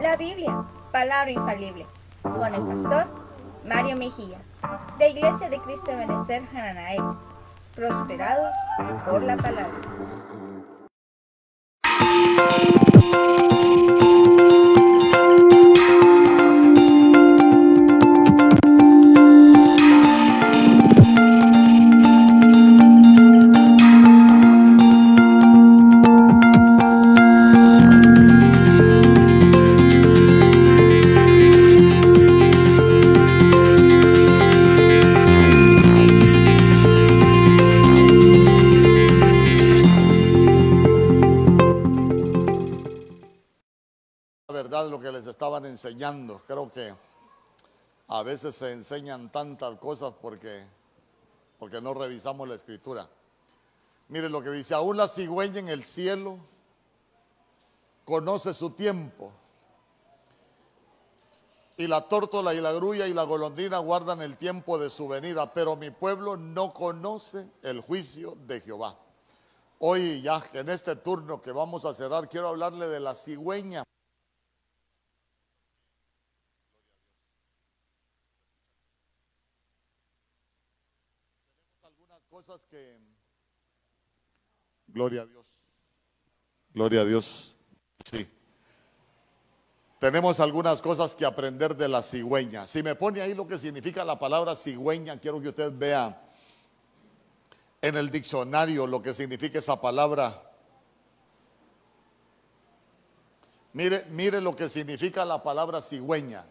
la Biblia, palabra infalible, con el pastor Mario Mejía, de Iglesia de Cristo de Benecer Hananael, prosperados por la palabra. Veces se enseñan tantas cosas porque, porque no revisamos la escritura. Mire lo que dice, aún la cigüeña en el cielo conoce su tiempo. Y la tórtola y la grulla y la golondrina guardan el tiempo de su venida, pero mi pueblo no conoce el juicio de Jehová. Hoy ya en este turno que vamos a cerrar, quiero hablarle de la cigüeña. Que... Gloria a Dios. Gloria a Dios. Sí. Tenemos algunas cosas que aprender de la cigüeña. Si me pone ahí lo que significa la palabra cigüeña, quiero que usted vea en el diccionario lo que significa esa palabra. Mire, mire lo que significa la palabra cigüeña.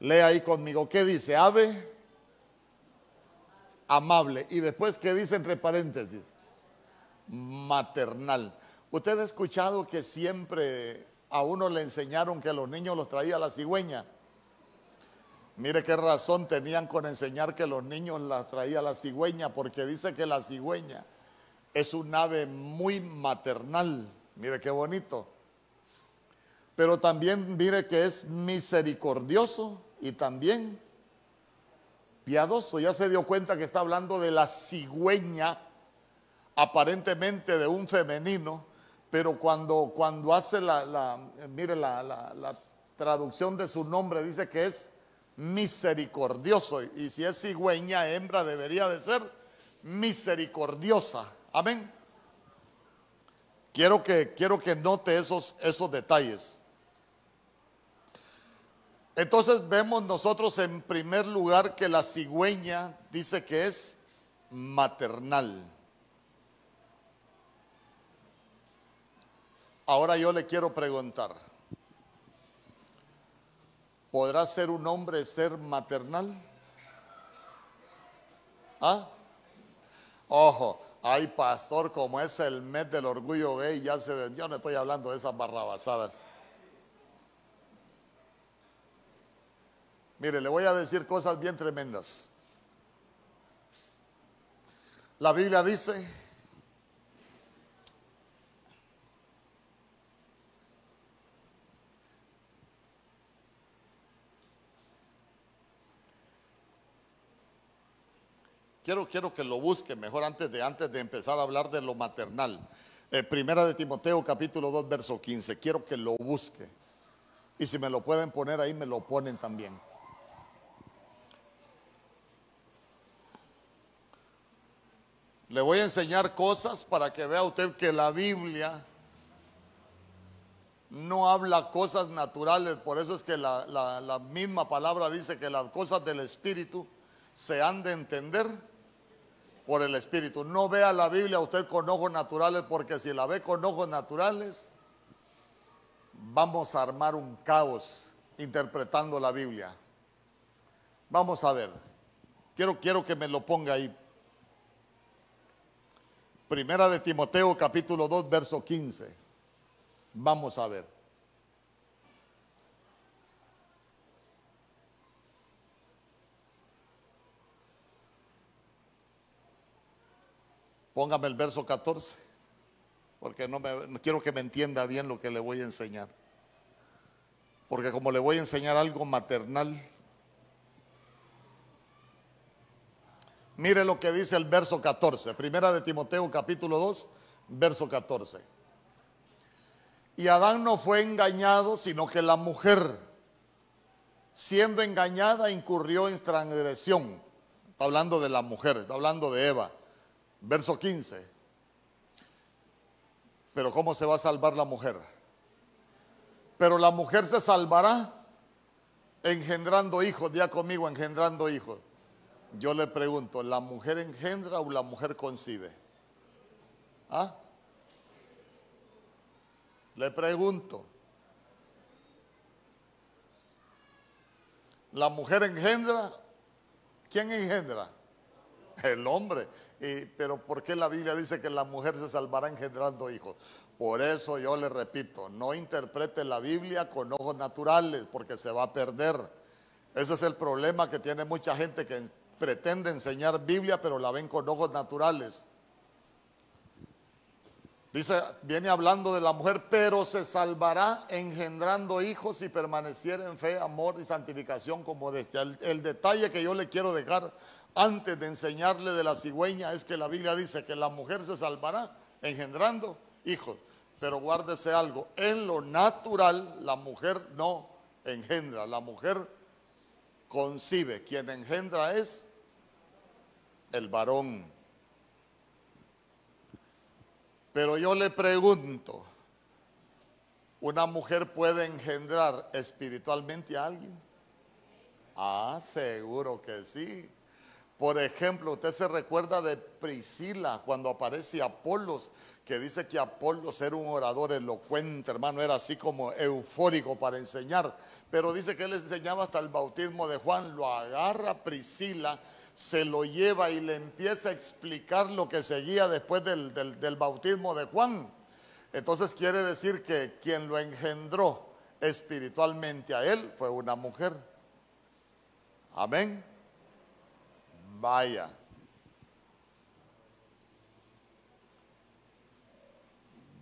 Lea ahí conmigo. ¿Qué dice? Ave amable. Y después, ¿qué dice entre paréntesis? Maternal. Usted ha escuchado que siempre a uno le enseñaron que los niños los traía la cigüeña. Mire qué razón tenían con enseñar que los niños la traía la cigüeña, porque dice que la cigüeña es un ave muy maternal. Mire qué bonito. Pero también mire que es misericordioso y también piadoso. Ya se dio cuenta que está hablando de la cigüeña, aparentemente de un femenino, pero cuando, cuando hace la, mire, la, la, traducción de su nombre dice que es misericordioso. Y si es cigüeña, hembra, debería de ser misericordiosa. Amén. Quiero que, quiero que note esos, esos detalles. Entonces vemos nosotros en primer lugar que la cigüeña dice que es maternal. Ahora yo le quiero preguntar, ¿podrá ser un hombre ser maternal? ¿Ah? Ojo, hay pastor, como es el mes del orgullo gay, ya se, yo no estoy hablando de esas barrabasadas. Mire, le voy a decir cosas bien tremendas. La Biblia dice, Quiero, quiero, que lo busque mejor antes de, antes de empezar a hablar de lo maternal. Eh, primera de Timoteo capítulo 2 verso 15. Quiero que lo busque. Y si me lo pueden poner ahí, me lo ponen también. Le voy a enseñar cosas para que vea usted que la Biblia no habla cosas naturales, por eso es que la, misma palabra dice que las cosas del Espíritu se han de entender por el Espíritu. No vea la Biblia usted con ojos naturales, porque si la ve con ojos naturales, vamos a armar un caos interpretando la Biblia. Vamos a ver. Quiero, quiero que me lo ponga ahí. Primera de Timoteo capítulo 2 verso 15. Vamos a ver. Póngame el verso 14, porque no, me, quiero que me entienda bien lo que le voy a enseñar. Porque como le voy a enseñar algo maternal, Mire lo que dice el verso 14, primera de Timoteo capítulo 2, verso 14. Y Adán no fue engañado, sino que la mujer, siendo engañada, incurrió en transgresión. Está hablando de la mujer, está hablando de Eva. Verso 15. Pero ¿cómo se va a salvar la mujer? Pero la mujer se salvará engendrando hijos, día conmigo, engendrando hijos. Yo le pregunto, ¿la mujer engendra o la mujer concibe? ¿Ah? Le pregunto. ¿La mujer engendra? ¿Quién engendra? El hombre. pero ¿por qué la Biblia dice que la mujer se salvará engendrando hijos? Por eso yo le repito, no interprete la Biblia con ojos naturales porque se va a perder. Ese es el problema que tiene mucha gente que pretende enseñar Biblia pero la ven con ojos naturales. Dice, viene hablando de la mujer, pero se salvará engendrando hijos y permaneciera en fe, amor y santificación como desde el, el detalle que yo le quiero dejar antes de enseñarle de la cigüeña es que la Biblia dice que la mujer se salvará engendrando hijos. Pero guárdese algo, en lo natural la mujer no engendra, la mujer concibe. Quien engendra es el varón. Pero yo le pregunto, ¿una mujer puede engendrar espiritualmente a alguien? Ah, seguro que sí. Por ejemplo, usted se recuerda de Priscila cuando aparece Apolos, que dice que Apolos era un orador elocuente, hermano, era así como eufórico para enseñar, pero dice que él enseñaba hasta el bautismo de Juan, lo agarra Priscila se lo lleva y le empieza a explicar lo que seguía después del, del, bautismo de Juan. Entonces quiere decir que quien lo engendró espiritualmente a él fue una mujer. Amén. Vaya.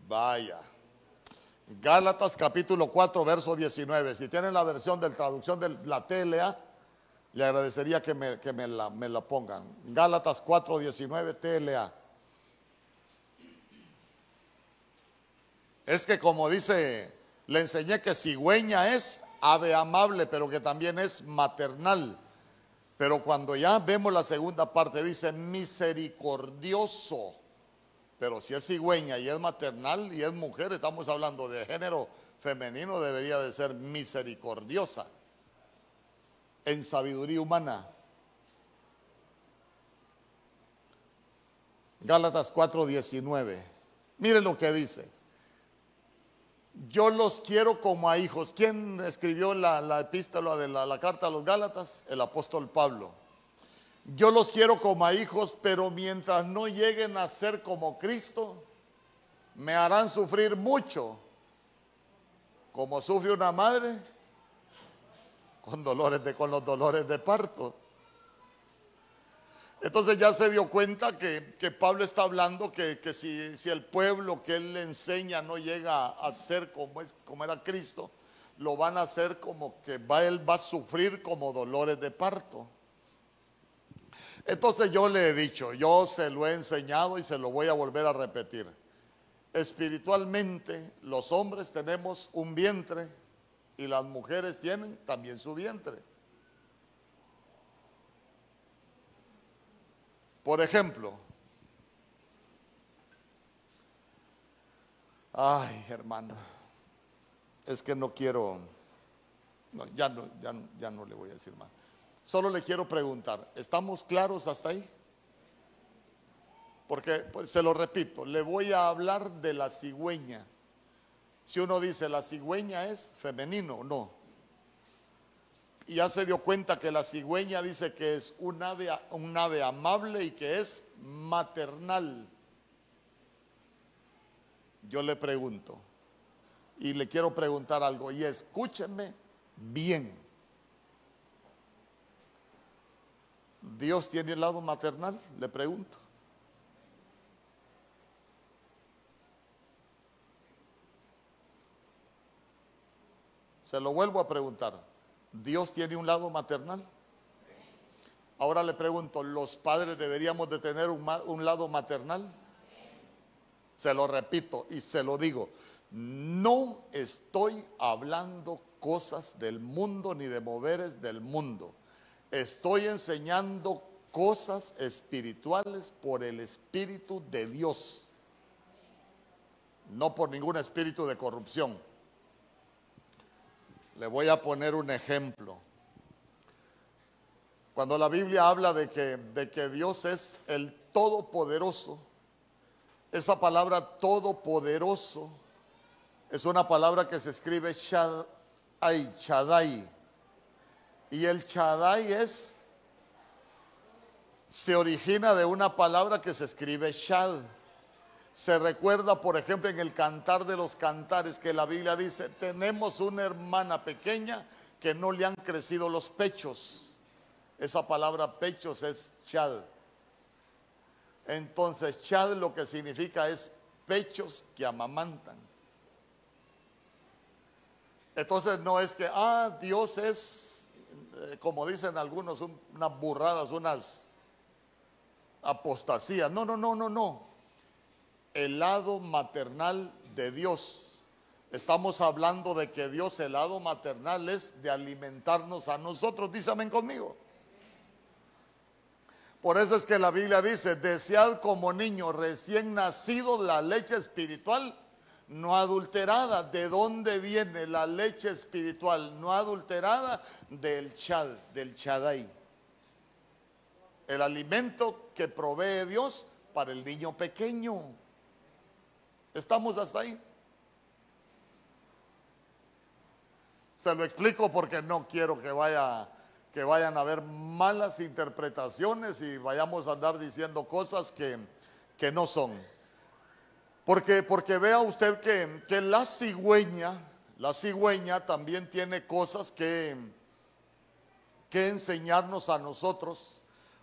Vaya. Gálatas capítulo 4, verso 19. Si tienen la versión de la traducción de la TLA, le agradecería que me, la, me la, pongan. Gálatas 4:19 TLA. Es que como dice, le enseñé que cigüeña es ave amable, pero que también es maternal. Pero cuando ya vemos la segunda parte, dice misericordioso. Pero si es cigüeña y es maternal y es mujer, estamos hablando de género femenino, debería de ser misericordiosa en sabiduría humana. Gálatas 4:19. Mire lo que dice. Yo los quiero como a hijos. ¿Quién escribió la, epístola de la, la carta a los Gálatas? El apóstol Pablo. Yo los quiero como a hijos, pero mientras no lleguen a ser como Cristo, me harán sufrir mucho. Como sufre una madre con dolores de, con los dolores de parto. Entonces ya se dio cuenta que, Pablo está hablando que, si, si, el pueblo que él le enseña no llega a ser como, es, como era Cristo, lo van a hacer como que va, él va a sufrir como dolores de parto. Entonces yo le he dicho, yo se lo he enseñado y se lo voy a volver a repetir. Espiritualmente los hombres tenemos un vientre y las mujeres tienen también su vientre. Por ejemplo, ay hermano, es que no quiero, no, ya, no, ya, ya no le voy a decir más. Solo le quiero preguntar, ¿estamos claros hasta ahí? Porque, pues, se lo repito, le voy a hablar de la cigüeña. Si uno dice la cigüeña es femenino, no. Y ya se dio cuenta que la cigüeña dice que es un ave, un ave amable y que es maternal. Yo le pregunto, y le quiero preguntar algo, y escúcheme bien. ¿Dios tiene el lado maternal? Le pregunto. Se lo vuelvo a preguntar. ¿Dios tiene un lado maternal? Ahora le pregunto, ¿los padres deberíamos de tener un, lado maternal? Se lo repito y se lo digo. No estoy hablando cosas del mundo ni de moveres del mundo. Estoy enseñando cosas espirituales por el Espíritu de Dios, no por ningún espíritu de corrupción. Le voy a poner un ejemplo. Cuando la Biblia habla de que, de que Dios es el Todopoderoso, esa palabra Todopoderoso es una palabra que se escribe Shaddai, Shaddai. Y el Shaddai es, se origina de una palabra que se escribe Shad. Se recuerda, por ejemplo, en el cantar de los cantares que la Biblia dice, tenemos una hermana pequeña que no le han crecido los pechos. Esa palabra pechos es chad. Entonces, chad lo que significa es pechos que amamantan. Entonces no es que, ah, Dios es, eh, como dicen algunos, unas burradas, unas apostasías. No, no, no, no, no. El lado maternal de Dios. Estamos hablando de que Dios, el lado maternal, es de alimentarnos a nosotros. Dísame conmigo. Por eso es que la Biblia dice, desead como niño recién nacido la leche espiritual no adulterada. ¿De dónde viene la leche espiritual no adulterada? Del chad, del chadai. El alimento que provee Dios para el niño pequeño. ¿Estamos hasta ahí? Se lo explico porque no quiero que vaya que vayan a haber malas interpretaciones y vayamos a andar diciendo cosas que, que no son. Porque, porque vea usted que, que, la cigüeña, la cigüeña también tiene cosas que, que enseñarnos a nosotros,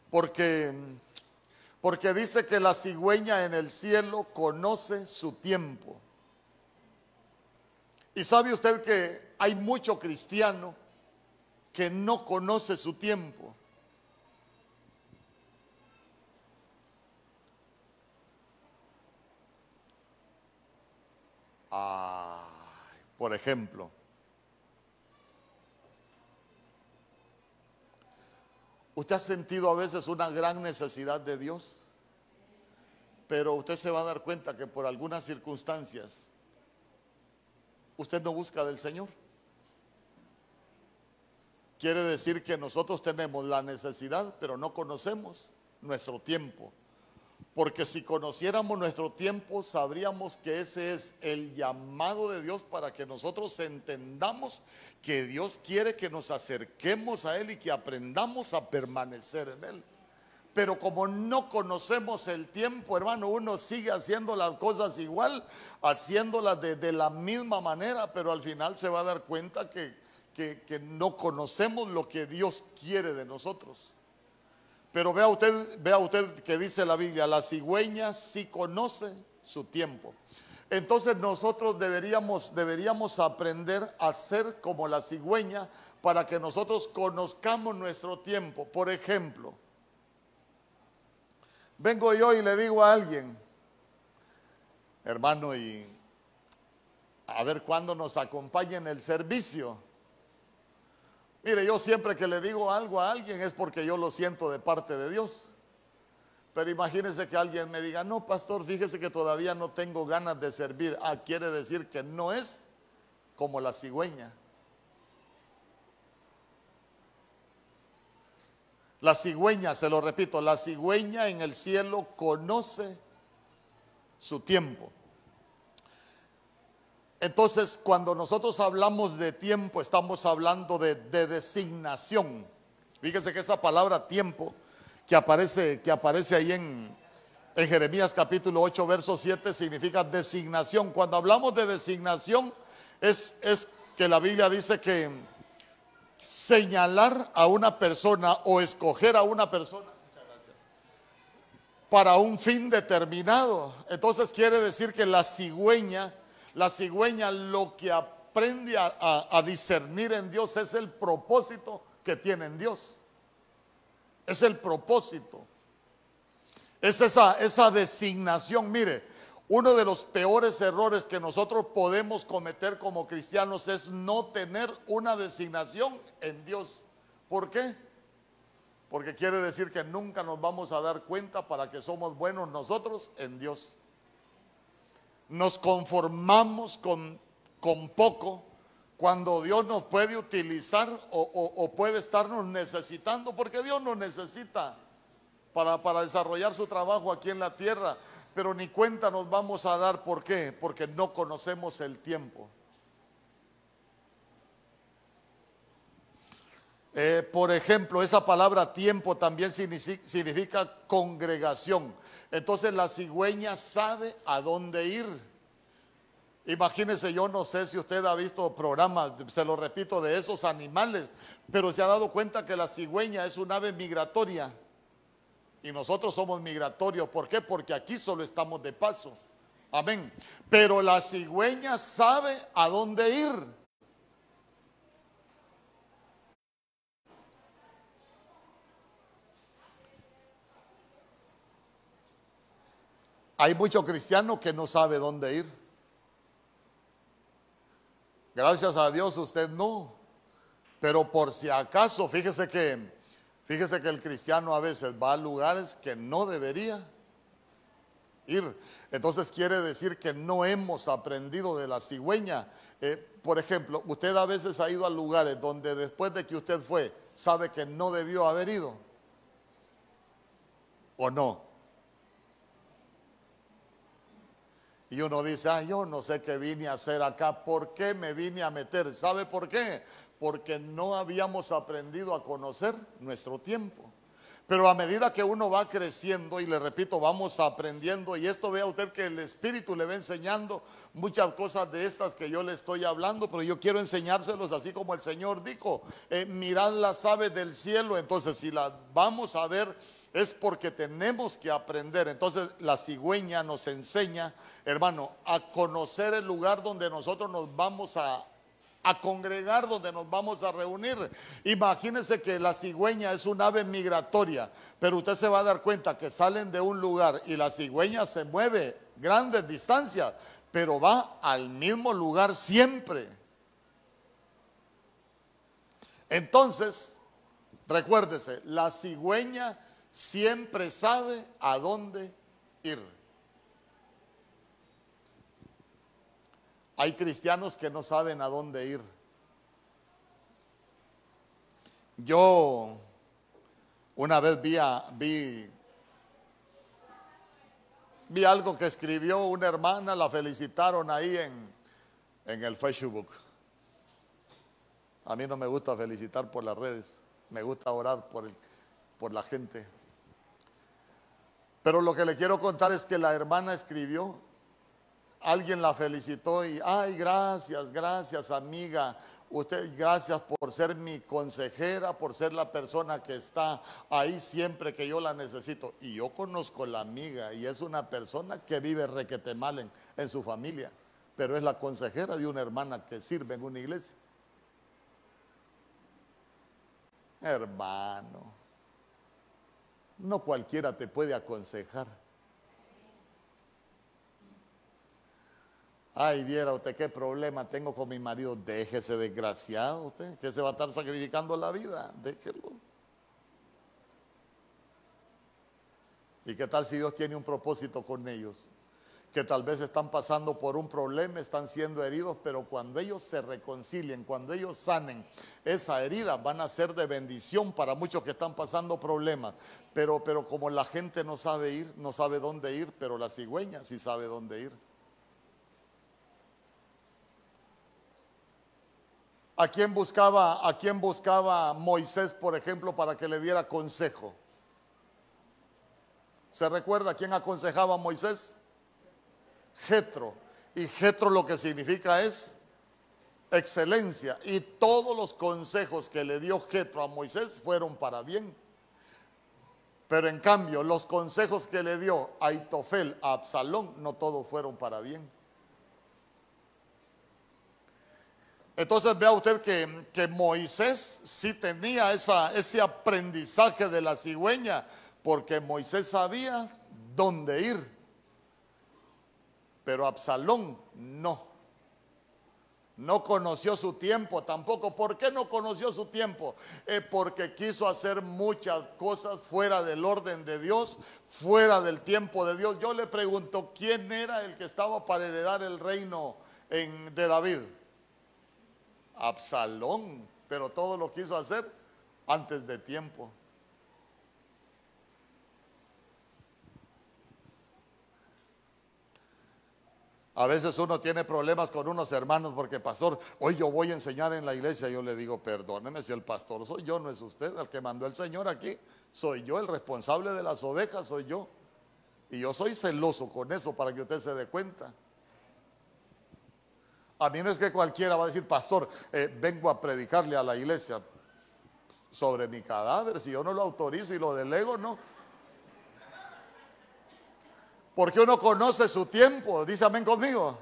porque, porque dice que la cigüeña en el cielo conoce su tiempo. Y sabe usted que hay mucho cristiano que no conoce su tiempo. por ejemplo, usted ha sentido a veces una gran necesidad de Dios, pero usted se va a dar cuenta que por algunas circunstancias usted no busca del Señor. Quiere decir que nosotros tenemos la necesidad, pero no conocemos nuestro tiempo. Porque si conociéramos nuestro tiempo, sabríamos que ese es el llamado de Dios para que nosotros entendamos que Dios quiere que nos acerquemos a Él y que aprendamos a permanecer en Él. Pero como no conocemos el tiempo, hermano, uno sigue haciendo las cosas igual, haciéndolas de, de la misma manera, pero al final se va a dar cuenta que que, no conocemos lo que Dios quiere de nosotros. Pero vea usted, vea usted que dice la Biblia, la cigüeña sí conoce su tiempo. Entonces nosotros deberíamos, deberíamos aprender a ser como la cigüeña para que nosotros conozcamos nuestro tiempo. Por ejemplo, vengo yo y le digo a alguien, hermano, y a ver cuándo nos acompaña en el servicio. Mire, yo siempre que le digo algo a alguien es porque yo lo siento de parte de Dios. Pero imagínese que alguien me diga, no, pastor, fíjese que todavía no tengo ganas de servir. Ah, quiere decir que no es como la cigüeña. La cigüeña, se lo repito, la cigüeña en el cielo conoce su tiempo. Entonces, cuando nosotros hablamos de tiempo, estamos hablando de, designación. Fíjese que esa palabra tiempo que aparece, que aparece ahí en, en Jeremías capítulo 8, verso 7, significa designación. Cuando hablamos de designación, es, es que la Biblia dice que señalar a una persona o escoger a una persona para un fin determinado. Entonces quiere decir que la cigüeña la cigüeña lo que aprende a, discernir en Dios es el propósito que tiene en Dios. Es el propósito. Es esa, esa designación. Mire, Uno de los peores errores que nosotros podemos cometer como cristianos es no tener una designación en Dios. ¿Por qué? Porque quiere decir que nunca nos vamos a dar cuenta para que somos buenos nosotros en Dios. Nos conformamos con, con poco cuando Dios nos puede utilizar o, o puede estarnos necesitando, porque Dios nos necesita para, para desarrollar su trabajo aquí en la tierra pero ni cuenta nos vamos a dar. ¿Por qué? Porque no conocemos el tiempo. Eh, por ejemplo, esa palabra tiempo también significa congregación. Entonces la cigüeña sabe a dónde ir. Imagínese, yo no sé si usted ha visto programas, se lo repito, de esos animales, pero se ha dado cuenta que la cigüeña es un ave migratoria. Y nosotros somos migratorios. ¿Por qué? Porque aquí solo estamos de paso. Amén. Pero la cigüeña sabe a dónde ir. Hay muchos cristianos que no sabe dónde ir. Gracias a Dios usted no. Pero por si acaso, fíjese que Fíjese que el cristiano a veces va a lugares que no debería ir. Entonces quiere decir que no hemos aprendido de la cigüeña. Eh, por ejemplo, usted a veces ha ido a lugares donde después de que usted fue, sabe que no debió haber ido. ¿O no? Y uno dice, ah, yo no sé qué vine a hacer acá, ¿por qué me vine a meter? ¿Sabe por qué? porque no habíamos aprendido a conocer nuestro tiempo. Pero a medida que uno va creciendo, y le repito, vamos aprendiendo, y esto vea usted que el Espíritu le va enseñando muchas cosas de estas que yo le estoy hablando, pero yo quiero enseñárselos así como el Señor dijo, eh, mirad las aves del cielo, entonces si las vamos a ver es porque tenemos que aprender. Entonces la cigüeña nos enseña, hermano, a conocer el lugar donde nosotros nos vamos a, a congregar donde nos vamos a reunir. Imagínense que la cigüeña es un ave migratoria, pero usted se va a dar cuenta que salen de un lugar y la cigüeña se mueve grandes distancias, pero va al mismo lugar siempre. Entonces, recuérdese, la cigüeña siempre sabe a dónde ir. Hay cristianos que no saben a dónde ir. Yo una vez vi, vi, vi algo que escribió una hermana, la felicitaron ahí en, en el Facebook. A mí no me gusta felicitar por las redes, me gusta orar por, el, por la gente. Pero lo que le quiero contar es que la hermana escribió alguien la felicitó y, ay, gracias, gracias amiga, usted, gracias por ser mi consejera, por ser la persona que está ahí siempre que yo la necesito. Y yo conozco la amiga y es una persona que vive requete mal en, en su familia, pero es la consejera de una hermana que sirve en una iglesia. Hermano, no cualquiera te puede aconsejar. Ay, viera usted qué problema tengo con mi marido. Déjese desgraciado usted, que se va a estar sacrificando la vida. Déjelo. ¿Y qué tal si Dios tiene un propósito con ellos? Que tal vez están pasando por un problema, están siendo heridos, pero cuando ellos se reconcilien, cuando ellos sanen esa herida, van a ser de bendición para muchos que están pasando problemas. Pero, pero como la gente no sabe ir, no sabe dónde ir, pero la cigüeña sí sabe dónde ir. ¿A quién buscaba, a quién buscaba Moisés, por ejemplo, para que le diera consejo? ¿Se recuerda quién aconsejaba a Moisés? Jetro. Y Jetro lo que significa es excelencia. Y todos los consejos que le dio Jetro a Moisés fueron para bien. Pero en cambio, los consejos que le dio Aitofel a Absalón, no todos fueron para bien. Entonces vea usted que, Moisés sí tenía esa, ese aprendizaje de la cigüeña, porque Moisés sabía dónde ir. Pero Absalón no. No conoció su tiempo tampoco. ¿Por qué no conoció su tiempo? Eh, porque quiso hacer muchas cosas fuera del orden de Dios, fuera del tiempo de Dios. Yo le pregunto, ¿quién era el que estaba para heredar el reino de David? Absalón, pero todo lo quiso hacer antes de tiempo. A veces uno tiene problemas con unos hermanos porque, pastor, hoy yo voy a enseñar en la iglesia. Yo le digo, perdóneme si el pastor soy yo, no es usted. El que mandó el Señor aquí, soy yo. El responsable de las ovejas soy yo. Y yo soy celoso con eso para que usted se dé cuenta. A mí no es que cualquiera va a decir, pastor, eh, vengo a predicarle a la iglesia sobre mi cadáver. Si yo no lo autorizo y lo delego, no. Porque uno conoce su tiempo. Dice amén conmigo.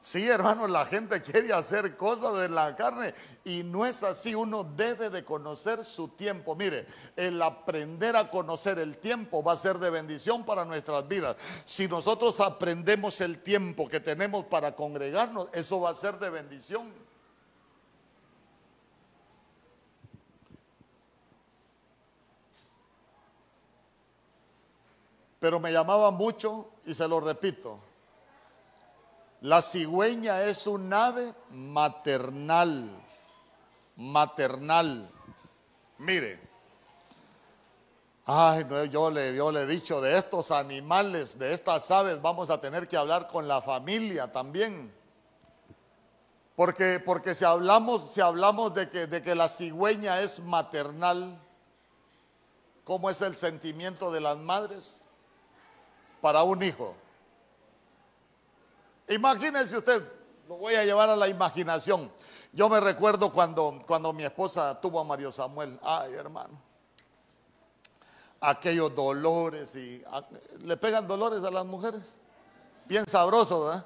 Sí, hermano, la gente quiere hacer cosas de la carne y no es así. Uno debe de conocer su tiempo. Mire, el aprender a conocer el tiempo va a ser de bendición para nuestras vidas. Si nosotros aprendemos el tiempo que tenemos para congregarnos, eso va a ser de bendición. Pero me llamaba mucho y se lo repito. La cigüeña es un ave maternal, maternal. Mire, ay, no, yo, le, yo le he dicho de estos animales, de estas aves, vamos a tener que hablar con la familia también. Porque, porque si hablamos, si hablamos de, que, de que la cigüeña es maternal, ¿cómo es el sentimiento de las madres? Para un hijo. Imagínense usted, lo voy a llevar a la imaginación. Yo me recuerdo cuando, cuando mi esposa tuvo a Mario Samuel. Ay, hermano. Aquellos dolores y... ¿Le pegan dolores a las mujeres? Bien sabroso, ¿verdad?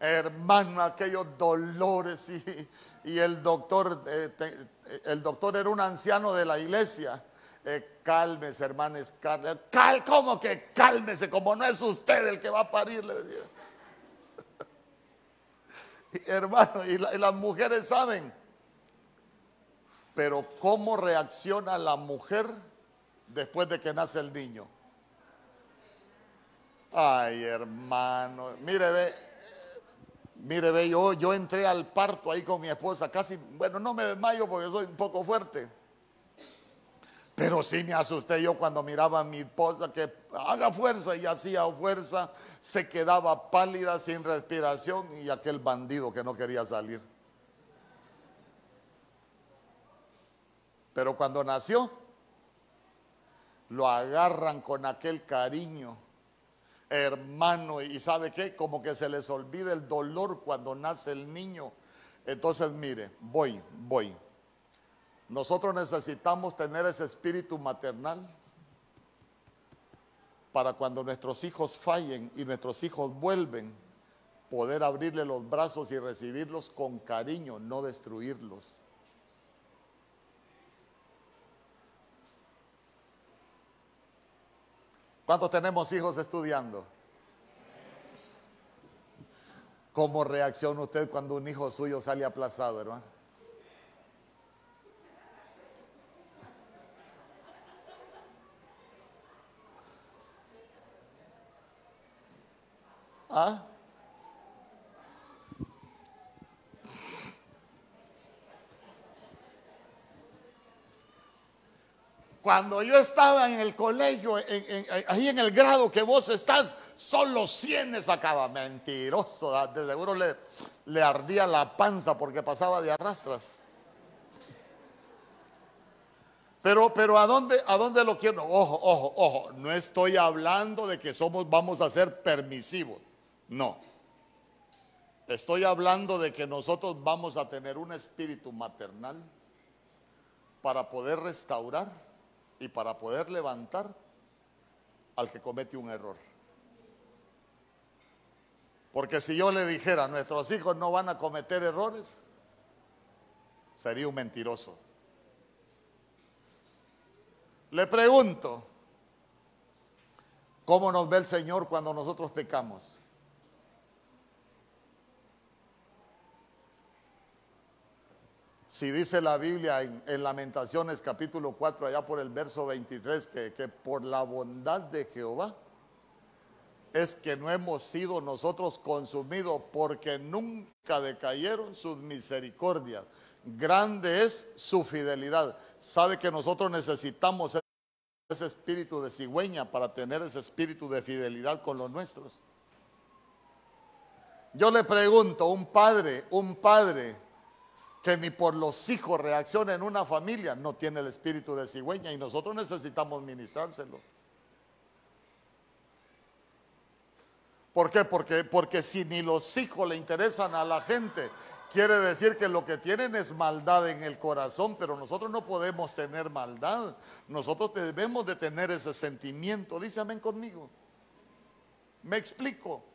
Hermano, aquellos dolores y, y el doctor, eh, el doctor era un anciano de la iglesia eh, cálmese, cálmese. Cal, ¿Cómo que cálmese? Como no es usted el que va a parir, le decía. hermano, y, las mujeres saben. Pero ¿cómo reacciona la mujer después de que nace el niño? Ay, hermano, mire, ve, mire, ve, yo, yo entré al parto ahí con mi esposa, casi, bueno, no me desmayo porque soy un poco fuerte. Pero sí me asusté yo cuando miraba a mi esposa que haga fuerza y hacía fuerza, se quedaba pálida, sin respiración y aquel bandido que no quería salir. Pero cuando nació, lo agarran con aquel cariño, hermano, y sabe qué, como que se les olvida el dolor cuando nace el niño. Entonces, mire, voy, voy. Nosotros necesitamos tener ese espíritu maternal para cuando nuestros hijos fallen y nuestros hijos vuelven, poder abrirle los brazos y recibirlos con cariño, no destruirlos. ¿Cuántos tenemos hijos estudiando? ¿Cómo reacciona usted cuando un hijo suyo sale aplazado, hermano? ¿Ah? Cuando yo estaba en el colegio, ahí en el grado que vos estás, solo 100 sacaba. Mentiroso, de seguro le, le ardía la panza porque pasaba de arrastras. Pero, pero ¿a dónde, ¿a dónde lo quiero? Ojo, ojo, ojo. No estoy hablando de que somos, vamos a ser permisivos. No. Estoy hablando de que nosotros vamos a tener un espíritu maternal para poder restaurar y para poder levantar al que comete un error. Porque si yo le dijera, nuestros hijos no van a cometer errores, sería un mentiroso. Le pregunto, ¿cómo nos ve el Señor cuando nosotros pecamos? Si dice la Biblia en, Lamentaciones capítulo 4, allá por el verso 23, que, que por la bondad de Jehová es que no hemos sido nosotros consumidos porque nunca decayeron sus misericordias. Grande es su fidelidad. Sabe que nosotros necesitamos ese espíritu de cigüeña para tener ese espíritu de fidelidad con los nuestros. Yo le pregunto, un padre, un padre que ni por los hijos reacciona en una familia, no tiene el espíritu de cigüeña y nosotros necesitamos ministrárselo. ¿Por qué? Porque, porque si ni los hijos le interesan a la gente, quiere decir que lo que tienen es maldad en el corazón, pero nosotros no podemos tener maldad. Nosotros debemos de tener ese sentimiento. Dice amén conmigo. Me explico.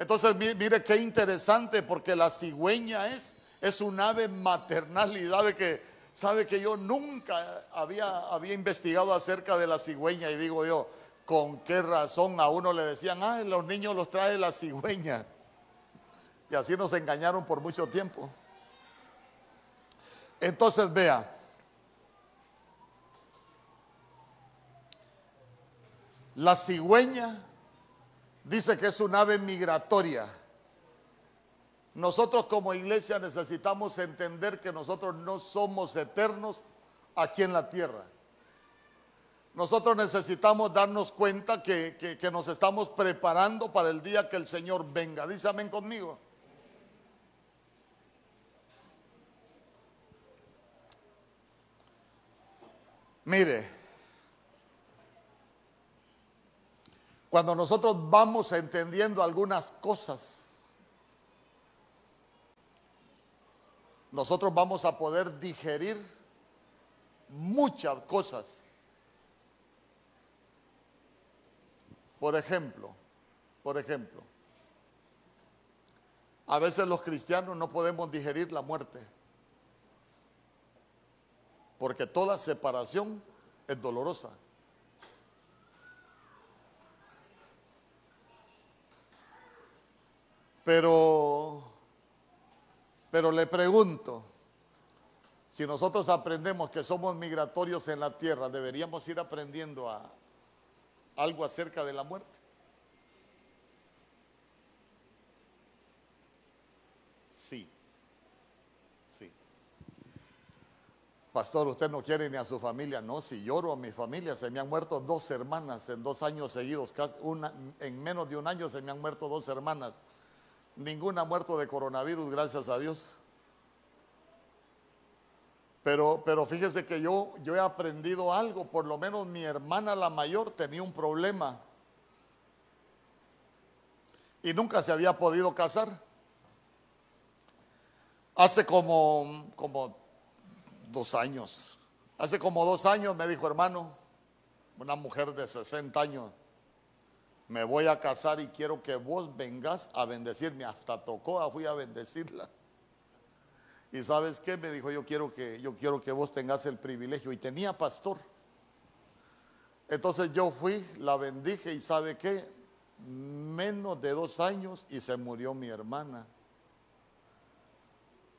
Entonces, mire qué interesante, porque la cigüeña es, es un ave maternal y sabe que, sabe que yo nunca había, había investigado acerca de la cigüeña y digo yo, ¿con qué razón a uno le decían, ah, los niños los trae la cigüeña? Y así nos engañaron por mucho tiempo. Entonces, vea, la cigüeña dice que es un ave migratoria. Nosotros como iglesia necesitamos entender que nosotros no somos eternos aquí en la tierra. Nosotros necesitamos darnos cuenta que, nos estamos preparando para el día que el Señor venga. Dice amén conmigo. Mire, Cuando nosotros vamos entendiendo algunas cosas, nosotros vamos a poder digerir muchas cosas. Por ejemplo, por ejemplo, a veces los cristianos no podemos digerir la muerte, porque toda separación es dolorosa. Pero, pero le pregunto, si nosotros aprendemos que somos migratorios en la tierra, deberíamos ir aprendiendo a, algo acerca de la muerte. Sí, sí. Pastor, usted no quiere ni a su familia. No, si lloro a mi familia, se me han muerto dos hermanas en dos años seguidos. en menos de un año se me han muerto dos hermanas. Ninguna ha muerto de coronavirus, gracias a Dios. Pero, pero fíjese que yo, yo he aprendido algo, por lo menos mi hermana la mayor tenía un problema y nunca se había podido casar. Hace como, como dos años, hace como dos años me dijo hermano, una mujer de 60 años, me voy a casar y quiero que vos vengas a bendecirme. Hasta tocó, fui a bendecirla. Y sabes qué? Me dijo, yo quiero que, yo quiero que vos tengas el privilegio. Y tenía pastor. Entonces yo fui, la bendije y sabe qué? Menos de dos años y se murió mi hermana.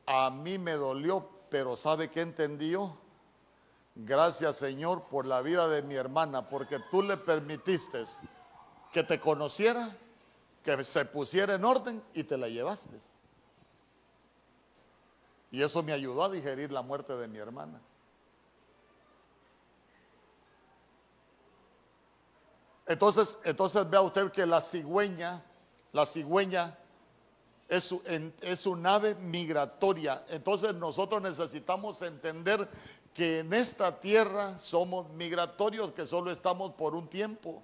A mí me dolió, pero ¿sabe qué entendió? Gracias Señor por la vida de mi hermana, porque tú le permitiste que te conociera, que se pusiera en orden y te la llevaste. Y eso me ayudó a digerir la muerte de mi hermana. Entonces, entonces vea usted que la cigüeña, la cigüeña es, es un ave migratoria. Entonces nosotros necesitamos entender que en esta tierra somos migratorios, que solo estamos por un tiempo.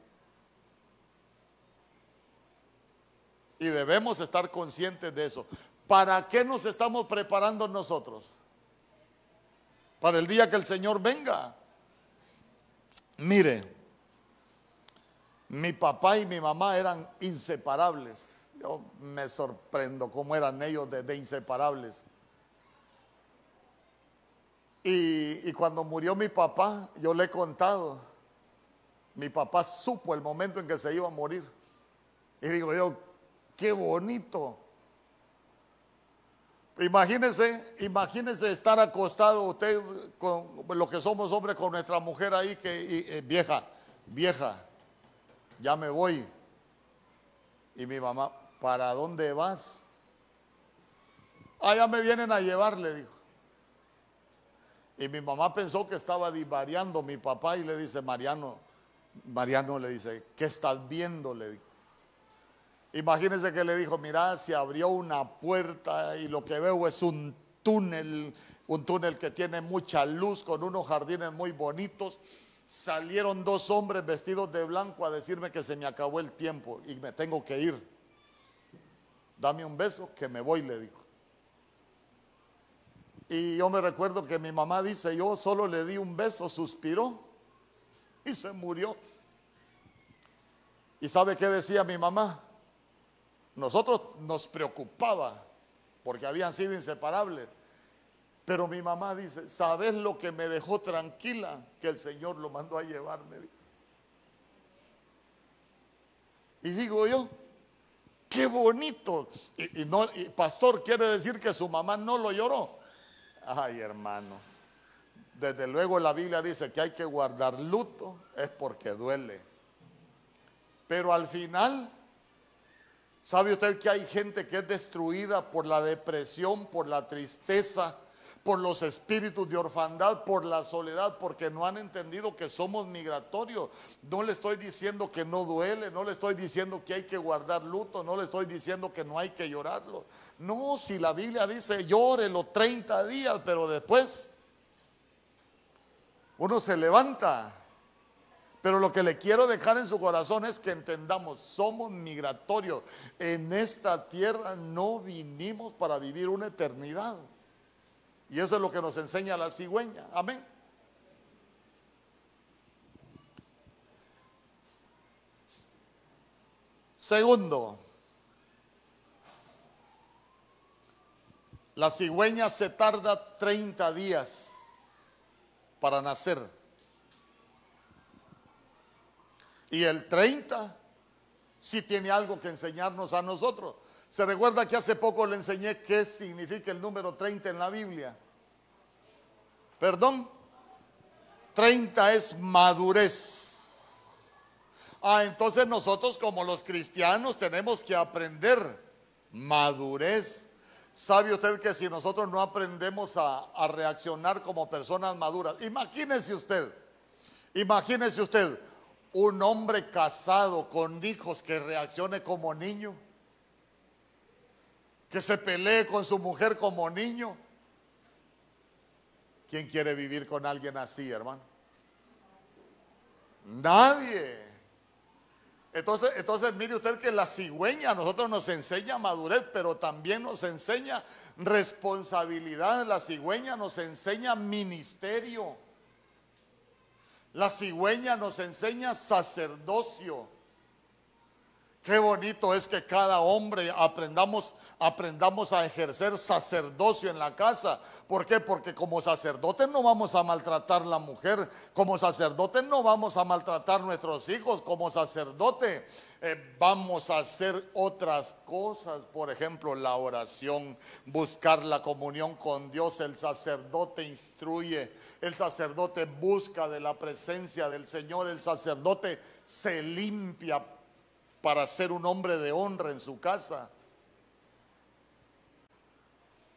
Y debemos estar conscientes de eso. ¿Para qué nos estamos preparando nosotros? Para el día que el Señor venga. Mire, mi papá y mi mamá eran inseparables. Yo me sorprendo cómo eran ellos de, inseparables. Y, y cuando murió mi papá, yo le he contado, mi papá supo el momento en que se iba a morir. Y digo yo, qué bonito. Imagínense, imagínense estar acostado usted con lo que somos hombres con nuestra mujer ahí que vieja, vieja, ya me voy. Y mi mamá, ¿para dónde vas? Allá ah, me vienen a llevar, le dijo. Y mi mamá pensó que estaba divariando mi papá y le dice, Mariano, Mariano le dice, ¿qué estás viendo? Le dijo. Imagínense que le dijo, mira, se abrió una puerta y lo que veo es un túnel, un túnel que tiene mucha luz con unos jardines muy bonitos. Salieron dos hombres vestidos de blanco a decirme que se me acabó el tiempo y me tengo que ir. Dame un beso que me voy, le dijo. Y yo me recuerdo que mi mamá dice, yo solo le di un beso, suspiró y se murió. ¿Y sabe qué decía mi mamá? Nosotros nos preocupaba porque habían sido inseparables. Pero mi mamá dice, ¿sabes lo que me dejó tranquila? Que el Señor lo mandó a llevarme. Y digo yo, qué bonito. Y, no, y pastor quiere decir que su mamá no lo lloró. Ay, hermano. Desde luego la Biblia dice que hay que guardar luto, es porque duele. Pero al final, ¿sabe usted que hay gente que es destruida por la depresión, por la tristeza, por los espíritus de orfandad, por la soledad, porque no han entendido que somos migratorios. No le estoy diciendo que no duele, no le estoy diciendo que hay que guardar luto, no le estoy diciendo que no hay que llorarlo. No, si la Biblia dice llore los 30 días, pero después uno se levanta. Pero lo que le quiero dejar en su corazón es que entendamos, somos migratorios. En esta tierra no vinimos para vivir una eternidad. Y eso es lo que nos enseña la cigüeña. Amén. Segundo, la cigüeña se tarda 30 días para nacer. Y el 30 sí tiene algo que enseñarnos a nosotros. Se recuerda que hace poco le enseñé qué significa el número 30 en la Biblia. Perdón. 30 es madurez. Ah, entonces nosotros como los cristianos tenemos que aprender madurez. ¿Sabe usted que si nosotros no aprendemos a, a reaccionar como personas maduras, imagínese usted, imagínese usted un hombre casado con hijos que reaccione como niño que se pelee con su mujer como niño. ¿Quién quiere vivir con alguien así, hermano? Nadie. Entonces, entonces mire usted que la cigüeña a nosotros nos enseña madurez, pero también nos enseña responsabilidad. La cigüeña nos enseña ministerio. La cigüeña nos enseña sacerdocio. Qué bonito es que cada hombre aprendamos, aprendamos a ejercer sacerdocio en la casa. ¿Por qué? Porque como sacerdotes no vamos a maltratar la mujer, como sacerdotes no vamos a maltratar nuestros hijos, como sacerdote eh, vamos a hacer otras cosas, por ejemplo la oración, buscar la comunión con Dios, el sacerdote instruye, el sacerdote busca de la presencia del Señor, el sacerdote se limpia para ser un hombre de honra en su casa.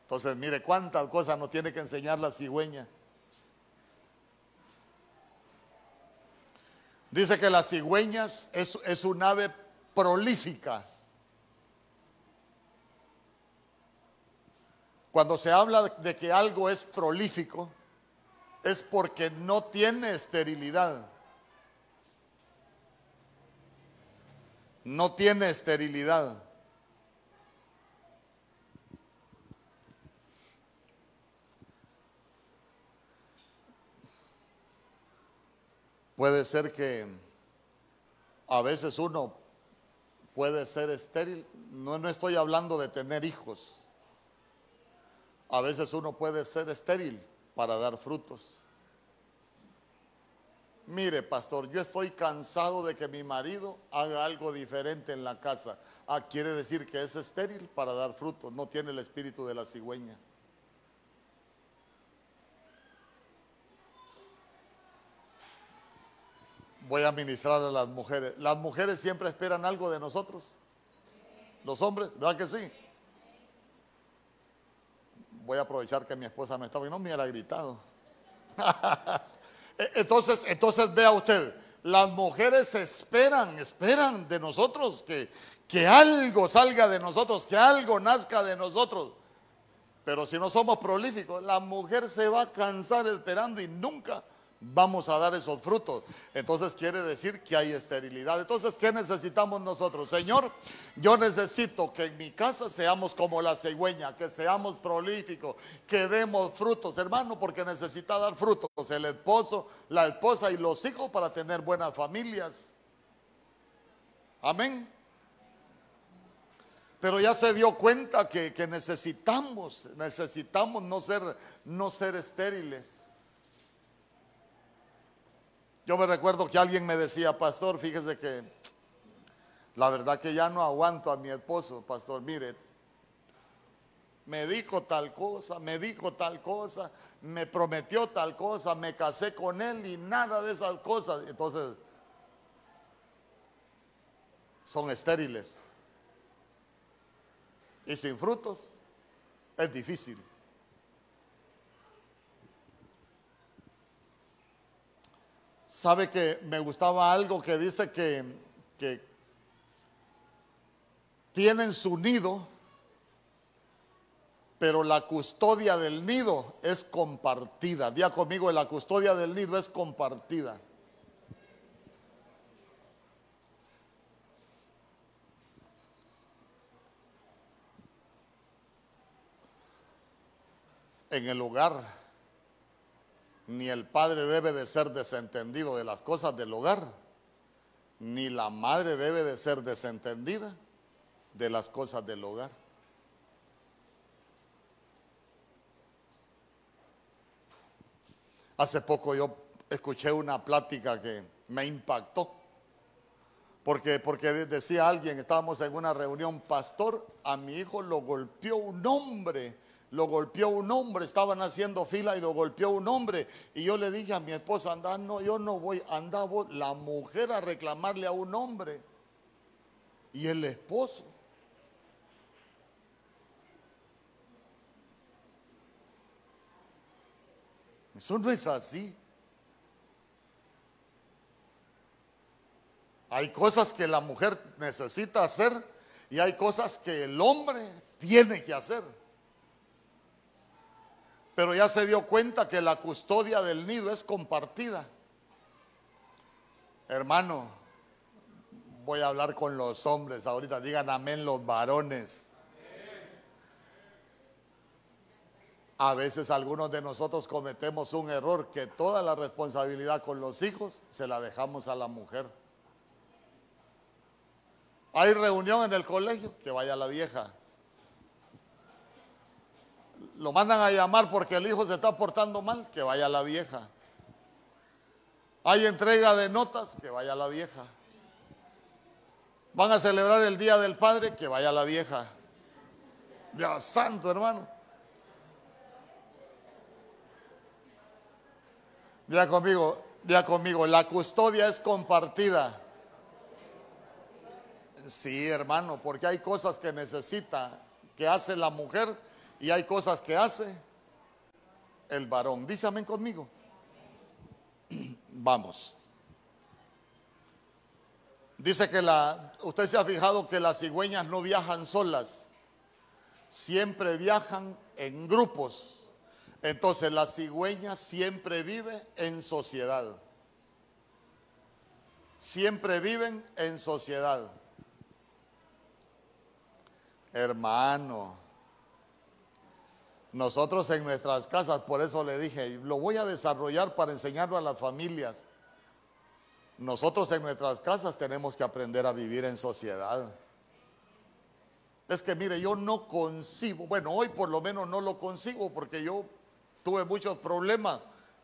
Entonces, mire cuántas cosas nos tiene que enseñar la cigüeña. Dice que las cigüeñas es, es un ave prolífica. Cuando se habla de que algo es prolífico, es porque no tiene esterilidad. No tiene esterilidad. Puede ser que a veces uno puede ser estéril. No, no estoy hablando de tener hijos. A veces uno puede ser estéril para dar frutos. Mire, pastor, yo estoy cansado de que mi marido haga algo diferente en la casa. Ah, quiere decir que es estéril para dar frutos, no tiene el espíritu de la cigüeña. Voy a ministrar a las mujeres. Las mujeres siempre esperan algo de nosotros. Los hombres, ¿verdad que sí? Voy a aprovechar que mi esposa no está, porque no me hubiera gritado. E, entonces, entonces vea usted, las mujeres esperan, esperan de nosotros que, que algo salga de nosotros, que algo nazca de nosotros. Pero si no somos prolíficos, la mujer se va a cansar esperando y nunca vamos a dar esos frutos. Entonces quiere decir que hay esterilidad. Entonces, ¿qué necesitamos nosotros? Señor, yo necesito que en mi casa seamos como la cigüeña, que seamos prolíficos, que demos frutos, hermano, porque necesita dar frutos el esposo, la esposa y los hijos para tener buenas familias. Amén. Pero ya se dio cuenta que, que necesitamos, necesitamos no ser, no ser estériles. Yo me recuerdo que alguien me decía, pastor, fíjese que la verdad que ya no aguanto a mi esposo, pastor, mire, me dijo tal cosa, me dijo tal cosa, me prometió tal cosa, me casé con él y nada de esas cosas. Entonces, son estériles. Y sin frutos es difícil. Sabe que me gustaba algo que dice que, tienen su nido, pero la custodia del nido es compartida. Día conmigo, la custodia del nido es compartida. En el hogar ni el padre debe de ser desentendido de las cosas del hogar, ni la madre debe de ser desentendida de las cosas del hogar. Hace poco yo escuché una plática que me impactó, porque, porque decía alguien, estábamos en una reunión, pastor, a mi hijo lo golpeó un hombre lo golpeó un hombre, estaban haciendo fila y lo golpeó un hombre. Y yo le dije a mi esposa, anda, no, yo no voy, anda la mujer a reclamarle a un hombre. Y el esposo. Eso no es así. Hay cosas que la mujer necesita hacer y hay cosas que el hombre tiene que hacer pero ya se dio cuenta que la custodia del nido es compartida. Hermano, voy a hablar con los hombres ahorita, digan amén los varones. A veces algunos de nosotros cometemos un error que toda la responsabilidad con los hijos se la dejamos a la mujer. Hay reunión en el colegio, que vaya la vieja lo mandan a llamar porque el hijo se está portando mal, que vaya la vieja. Hay entrega de notas, que vaya la vieja. Van a celebrar el Día del Padre, que vaya la vieja. Dios santo, hermano. Ya conmigo, ya conmigo, la custodia es compartida. Sí, hermano, porque hay cosas que necesita, que hace la mujer y hay cosas que hace el varón. Dice amén conmigo. Vamos. Dice que la, usted se ha fijado que las cigüeñas no viajan solas, siempre viajan en grupos. Entonces la cigüeña siempre vive en sociedad. Siempre viven en sociedad. Hermano, nosotros en nuestras casas, por eso le dije, lo voy a desarrollar para enseñarlo a las familias. Nosotros en nuestras casas tenemos que aprender a vivir en sociedad. Es que mire, yo no concibo, bueno, hoy por lo menos no lo consigo porque yo tuve muchos problemas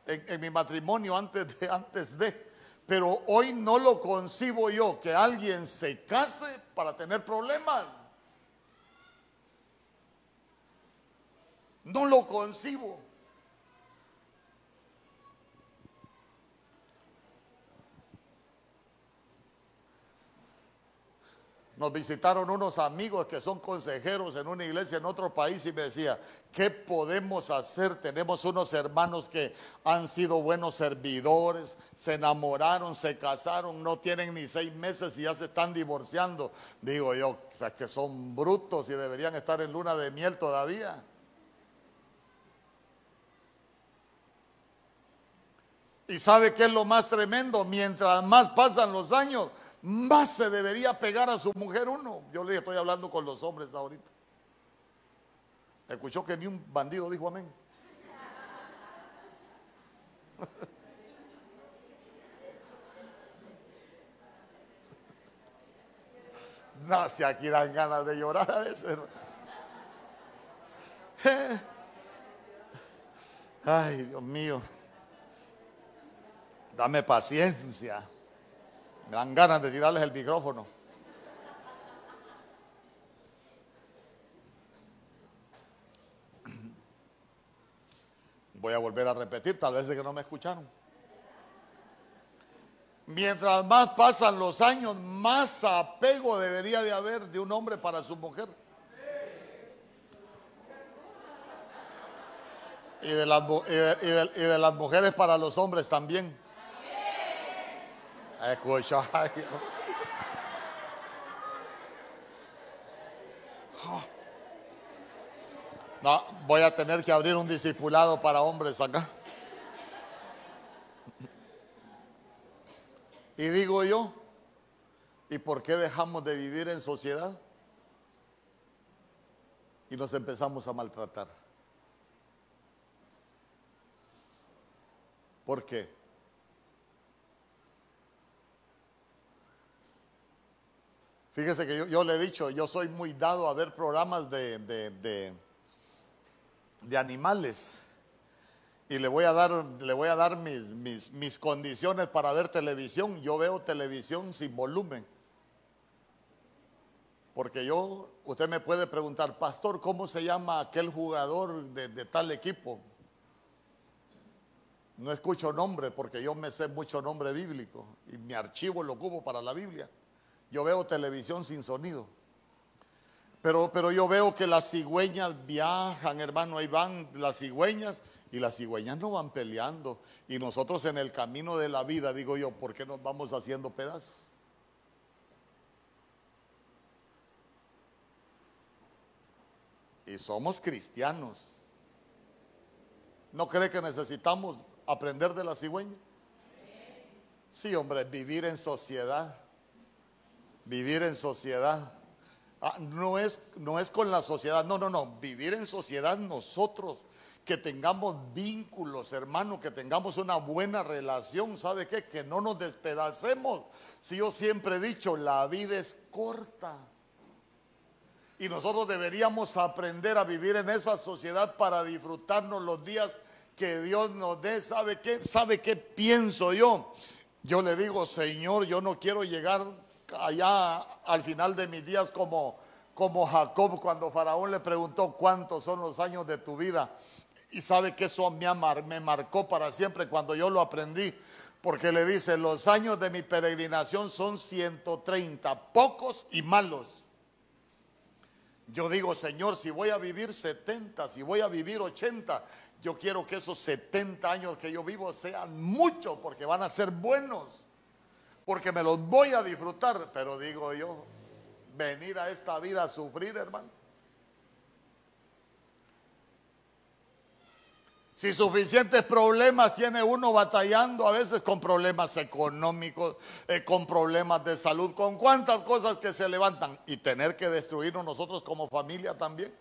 en, mi matrimonio antes de, antes de, Pero hoy no lo concibo yo que alguien se case para tener problemas. No lo concibo. Nos visitaron unos amigos que son consejeros en una iglesia en otro país y me decía, ¿qué podemos hacer? Tenemos unos hermanos que han sido buenos servidores, se enamoraron, se casaron, no tienen ni seis meses y ya se están divorciando. Digo yo, o sea, que son brutos y deberían estar en luna de miel todavía. ¿Y sabe qué es lo más tremendo? Mientras más pasan los años, más se debería pegar a su mujer uno. Yo le estoy hablando con los hombres ahorita. Escuchó que ni un bandido dijo amén. No, si aquí dan ganas de llorar a veces. Ay, Dios mío. Dame paciencia. Me dan ganas de tirarles el micrófono. Voy a volver a repetir, tal vez de que no me escucharon. Mientras más pasan los años, más apego debería de haber de un hombre para su mujer. Y de las, y de las mujeres para los hombres también. No, voy a tener que abrir un discipulado para hombres acá. Y digo yo, ¿y por qué dejamos de vivir en sociedad? Y nos empezamos a maltratar. ¿Por qué? Fíjese que yo, le he dicho, yo soy muy dado a ver programas de, de, animales. Y le voy a dar, le voy a dar mis, mis, mis condiciones para ver televisión. Yo veo televisión sin volumen. Porque yo, usted me puede preguntar, pastor, ¿cómo se llama aquel jugador de, de, tal equipo? No escucho nombre porque yo me sé mucho nombre bíblico y mi archivo lo ocupo para la Biblia. Yo veo televisión sin sonido. Pero, pero yo veo que las cigüeñas viajan, hermano, ahí van las cigüeñas y las cigüeñas no van peleando. Y nosotros en el camino de la vida, digo yo, ¿por qué nos vamos haciendo pedazos? Y somos cristianos. ¿No cree que necesitamos aprender de la cigüeña? Sí, hombre, vivir en sociedad vivir en sociedad. Ah, no, es, no es con la sociedad, no, no, no, vivir en sociedad nosotros, que tengamos vínculos, hermano, que tengamos una buena relación, ¿sabe qué? Que no nos despedacemos. Si yo siempre he dicho, la vida es corta. Y nosotros deberíamos aprender a vivir en esa sociedad para disfrutarnos los días que Dios nos dé. ¿Sabe qué? ¿Sabe qué pienso yo? Yo le digo, Señor, yo no quiero llegar allá al final de mis días como, como Jacob cuando Faraón le preguntó cuántos son los años de tu vida. Y sabe que eso me, me marcó para siempre cuando yo lo aprendí. Porque le dice, los años de mi peregrinación son 130, pocos y malos. Yo digo, Señor, si voy a vivir 70, si voy a vivir 80, yo quiero que esos 70 años que yo vivo sean muchos porque van a ser buenos porque me los voy a disfrutar. Pero digo yo, venir a esta vida a sufrir, hermano. Si suficientes problemas tiene uno batallando a veces con problemas económicos, eh, con problemas de salud, con cuántas cosas que se levantan y tener que destruirnos nosotros como familia también.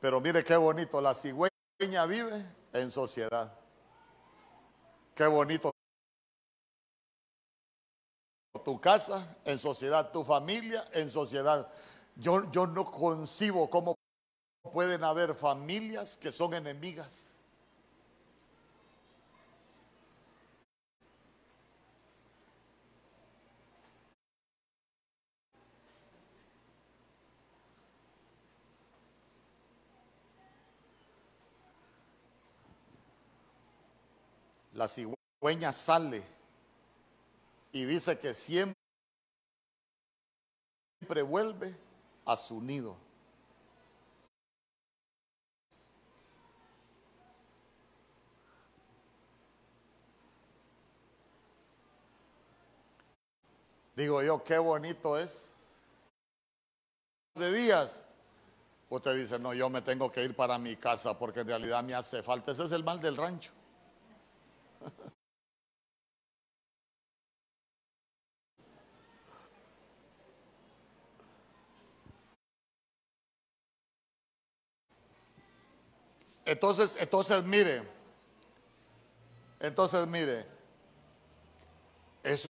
Pero mire qué bonito, la cigüeña vive en sociedad. Qué bonito. Tu casa en sociedad, tu familia en sociedad. Yo, yo no concibo cómo pueden haber familias que son enemigas. La cigüeña sale y dice que siempre vuelve a su nido. Digo yo, qué bonito es. De días, usted dice, no, yo me tengo que ir para mi casa porque en realidad me hace falta. Ese es el mal del rancho. Entonces, entonces mire, entonces mire, eso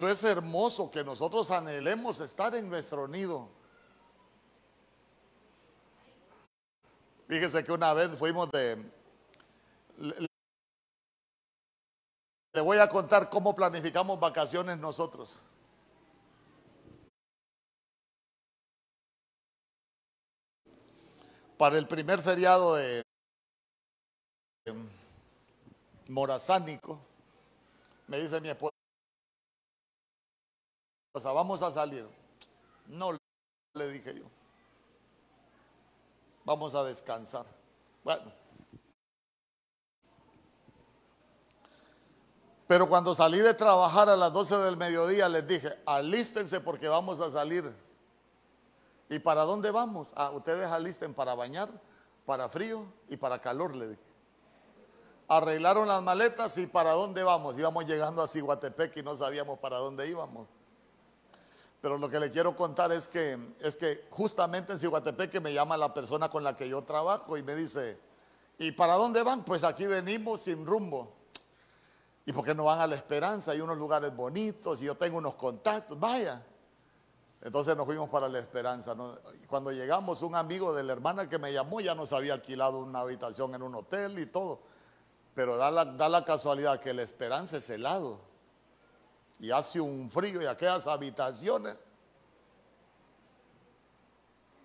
es hermoso que nosotros anhelemos estar en nuestro nido. Fíjese que una vez fuimos de... Le, le voy a contar cómo planificamos vacaciones nosotros. Para el primer feriado de morazánico, me dice mi esposa, vamos a salir. No, le dije yo. Vamos a descansar. Bueno. Pero cuando salí de trabajar a las 12 del mediodía les dije, alístense porque vamos a salir. ¿Y para dónde vamos? Ah, ustedes alisten para bañar, para frío y para calor, le dije. Arreglaron las maletas y para dónde vamos. Íbamos llegando a Ciguatepec y no sabíamos para dónde íbamos. Pero lo que le quiero contar es que, es que justamente en Ciguatepec me llama la persona con la que yo trabajo y me dice, ¿y para dónde van? Pues aquí venimos sin rumbo. ¿Y por qué no van a la esperanza? Hay unos lugares bonitos y yo tengo unos contactos. Vaya. Entonces nos fuimos para la esperanza. Cuando llegamos, un amigo de la hermana que me llamó ya nos había alquilado una habitación en un hotel y todo. Pero da la, da la casualidad que la esperanza es helado. Y hace un frío y aquellas habitaciones.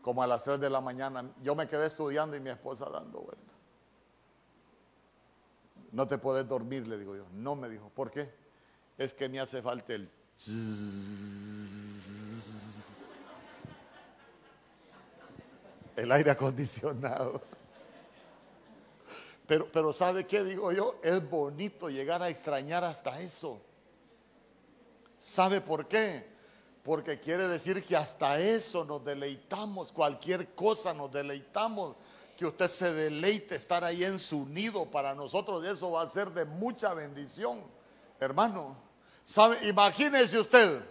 Como a las 3 de la mañana. Yo me quedé estudiando y mi esposa dando vuelta. No te puedes dormir, le digo yo. No me dijo. ¿Por qué? Es que me hace falta el... el aire acondicionado. Pero, pero ¿sabe qué digo yo? Es bonito llegar a extrañar hasta eso. ¿Sabe por qué? Porque quiere decir que hasta eso nos deleitamos, cualquier cosa nos deleitamos, que usted se deleite estar ahí en su nido para nosotros y eso va a ser de mucha bendición, hermano. ¿Sabe? Imagínese usted,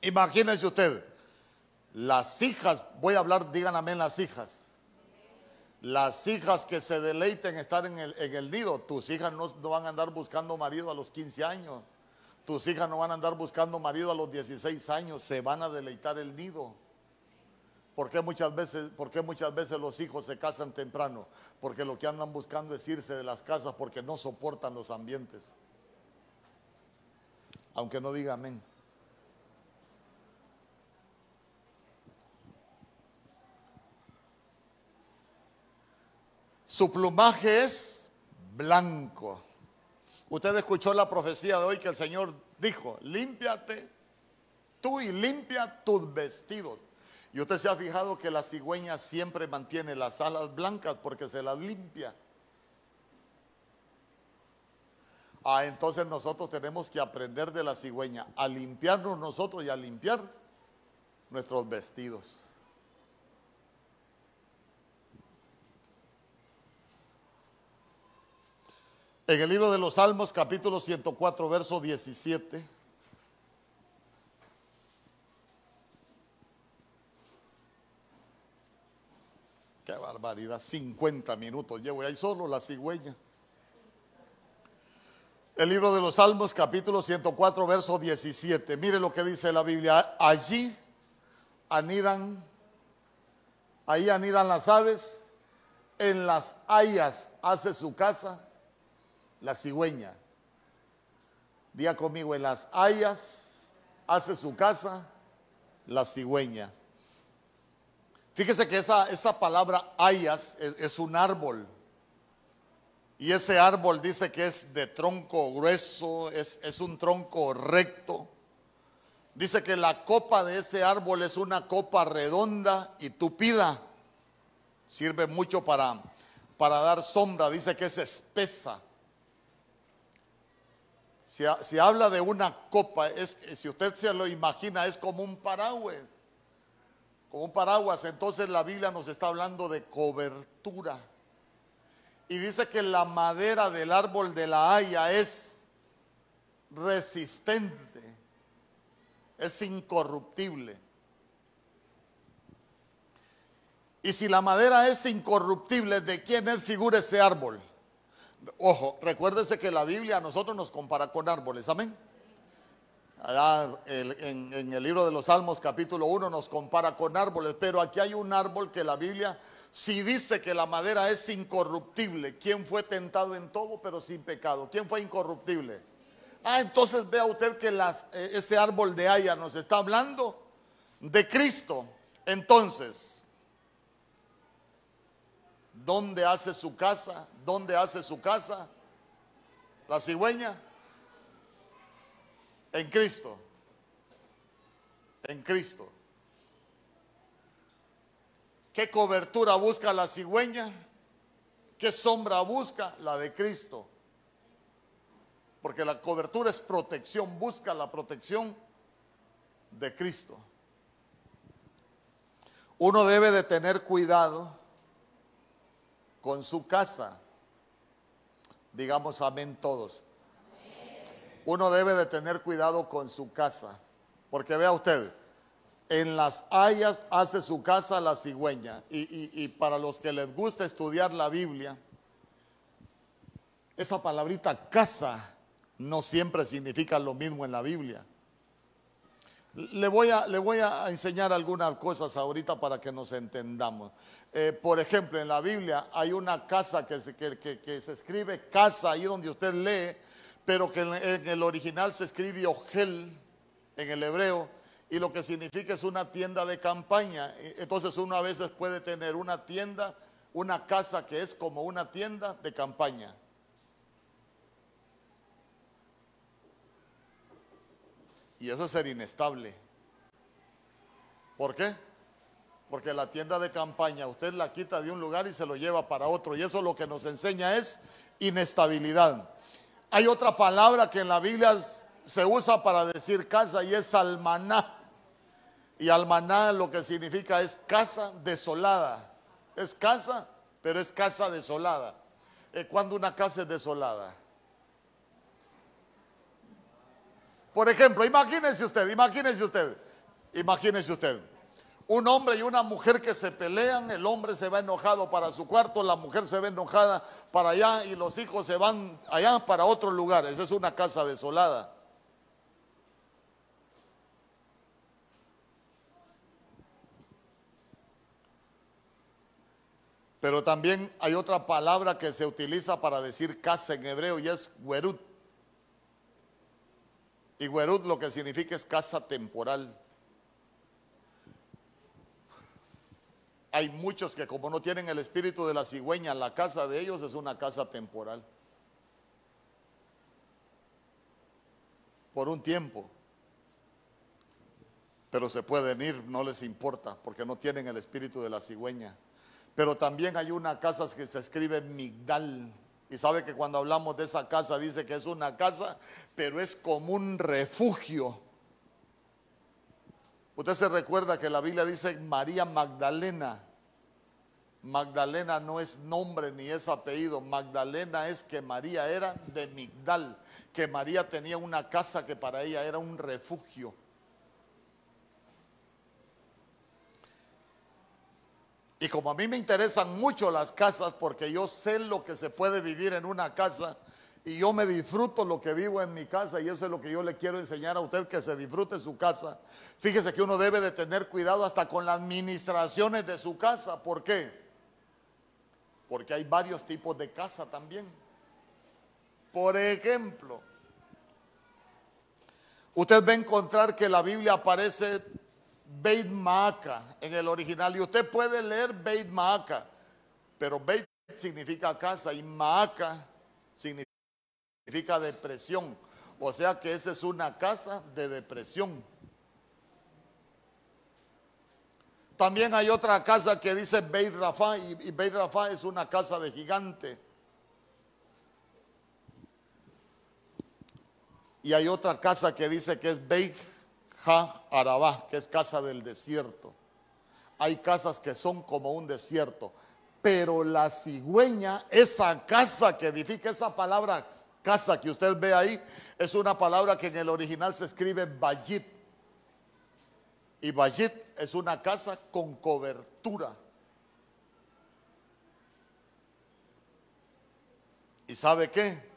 imagínese usted, las hijas, voy a hablar, digan amén las hijas. Las hijas que se deleiten estar en el, nido, tus hijas no, van a andar buscando marido a los 15 años, tus hijas no van a andar buscando marido a los 16 años, se van a deleitar el nido. ¿Por qué muchas veces, muchas veces los hijos se casan temprano? Porque lo que andan buscando es irse de las casas porque no soportan los ambientes. Aunque no diga amén. Su plumaje es blanco. Usted escuchó la profecía de hoy que el Señor dijo, límpiate tú y limpia tus vestidos. Y usted se ha fijado que la cigüeña siempre mantiene las alas blancas porque se las limpia. Ah, entonces nosotros tenemos que aprender de la cigüeña a limpiarnos nosotros y a limpiar nuestros vestidos. En el libro de los Salmos, capítulo 104, verso 17. Qué barbaridad, 50 minutos llevo ahí solo la cigüeña. El libro de los Salmos, capítulo 104, verso 17. Mire lo que dice la Biblia. Allí anidan, ahí anidan las aves, en las hayas hace su casa la cigüeña. Día conmigo, en las hayas hace su casa la cigüeña. Fíjese que esa, esa palabra hayas es, es un árbol. Y ese árbol dice que es de tronco grueso, es, es un tronco recto. Dice que la copa de ese árbol es una copa redonda y tupida. Sirve mucho para, para dar sombra. Dice que es espesa. Si, ha- si habla de una copa, si usted se lo imagina, es como un paraguas. Como un paraguas. Entonces la Biblia nos está hablando de cobertura. Y dice que la madera del árbol de la haya es resistente, es incorruptible. Y si la madera es incorruptible, ¿de quién es figura ese árbol? Ojo, recuérdese que la Biblia a nosotros nos compara con árboles, amén. Allá en, el libro de los Salmos capítulo 1 nos compara con árboles, pero aquí hay un árbol que la Biblia si dice que la madera es incorruptible. ¿Quién fue tentado en todo pero sin pecado? ¿Quién fue incorruptible? Ah, entonces vea usted que eh, ese árbol de haya nos está hablando de Cristo. Entonces, ¿dónde hace su casa? ¿Dónde hace su casa? La cigüeña. En Cristo. En Cristo. ¿Qué cobertura busca la cigüeña? ¿Qué sombra busca? La de Cristo. Porque la cobertura es protección, busca la protección de Cristo. Uno debe de tener cuidado con su casa. Digamos amén todos. Uno debe de tener cuidado con su casa. Porque vea usted, en las hayas hace su casa la cigüeña. Y, y- y para los que les gusta estudiar la Biblia, esa palabrita casa no siempre significa lo mismo en la Biblia. Le voy a, le voy a enseñar algunas cosas ahorita para que nos entendamos. Eh, por ejemplo, en la Biblia hay una casa que se, que- que- se escribe casa, ahí donde usted lee, pero que en, en el original se escribe Ogel en el hebreo, y lo que significa es una tienda de campaña. E- Entonces uno a veces puede tener una tienda, una casa que es como una tienda de campaña. Y eso es ser inestable. ¿Por qué? Porque la tienda de campaña usted la quita de un lugar y se lo lleva para otro. Y eso lo que nos enseña es inestabilidad. Hay otra palabra que en la Biblia se usa para decir casa y es almaná. Y almaná lo que significa es casa desolada. Es casa, pero es casa desolada. Eh, ¿Cuándo una casa es desolada? Por ejemplo, imagínese usted, imagínese usted, imagínese usted. Un hombre y una mujer que se pelean, el hombre se va enojado para su cuarto, la mujer se va enojada para allá y los hijos se van allá para otro lugar. Esa es una casa desolada. Pero también hay otra palabra que se utiliza para decir casa en hebreo y es werut. Y werut lo que significa es casa temporal. Hay muchos que como no tienen el espíritu de la cigüeña, la casa de ellos es una casa temporal. Por un tiempo. Pero se pueden ir, no les importa, porque no tienen el espíritu de la cigüeña. Pero también hay una casa que se escribe Migdal. Y sabe que cuando hablamos de esa casa dice que es una casa, pero es como un refugio. Usted se recuerda que la Biblia dice María Magdalena. Magdalena no es nombre ni es apellido. Magdalena es que María era de Migdal, que María tenía una casa que para ella era un refugio. Y como a mí me interesan mucho las casas, porque yo sé lo que se puede vivir en una casa, y yo me disfruto lo que vivo en mi casa, y eso es lo que yo le quiero enseñar a usted, que se disfrute su casa. Fíjese que uno debe de tener cuidado hasta con las administraciones de su casa. ¿Por qué? Porque hay varios tipos de casa también. Por ejemplo, usted va a encontrar que la Biblia aparece Beit Maaca en el original y usted puede leer Beit Maaca, pero Beit significa casa y Maaca significa depresión. O sea que esa es una casa de depresión. También hay otra casa que dice Beit Rafa y, Beit Rafa es una casa de gigante. Y hay otra casa que dice que es Beit Ha Arabá, que es casa del desierto. Hay casas que son como un desierto. Pero la cigüeña, esa casa que edifica, esa palabra casa que usted ve ahí, es una palabra que en el original se escribe Bayit. Y Bayit es una casa con cobertura. ¿Y sabe qué?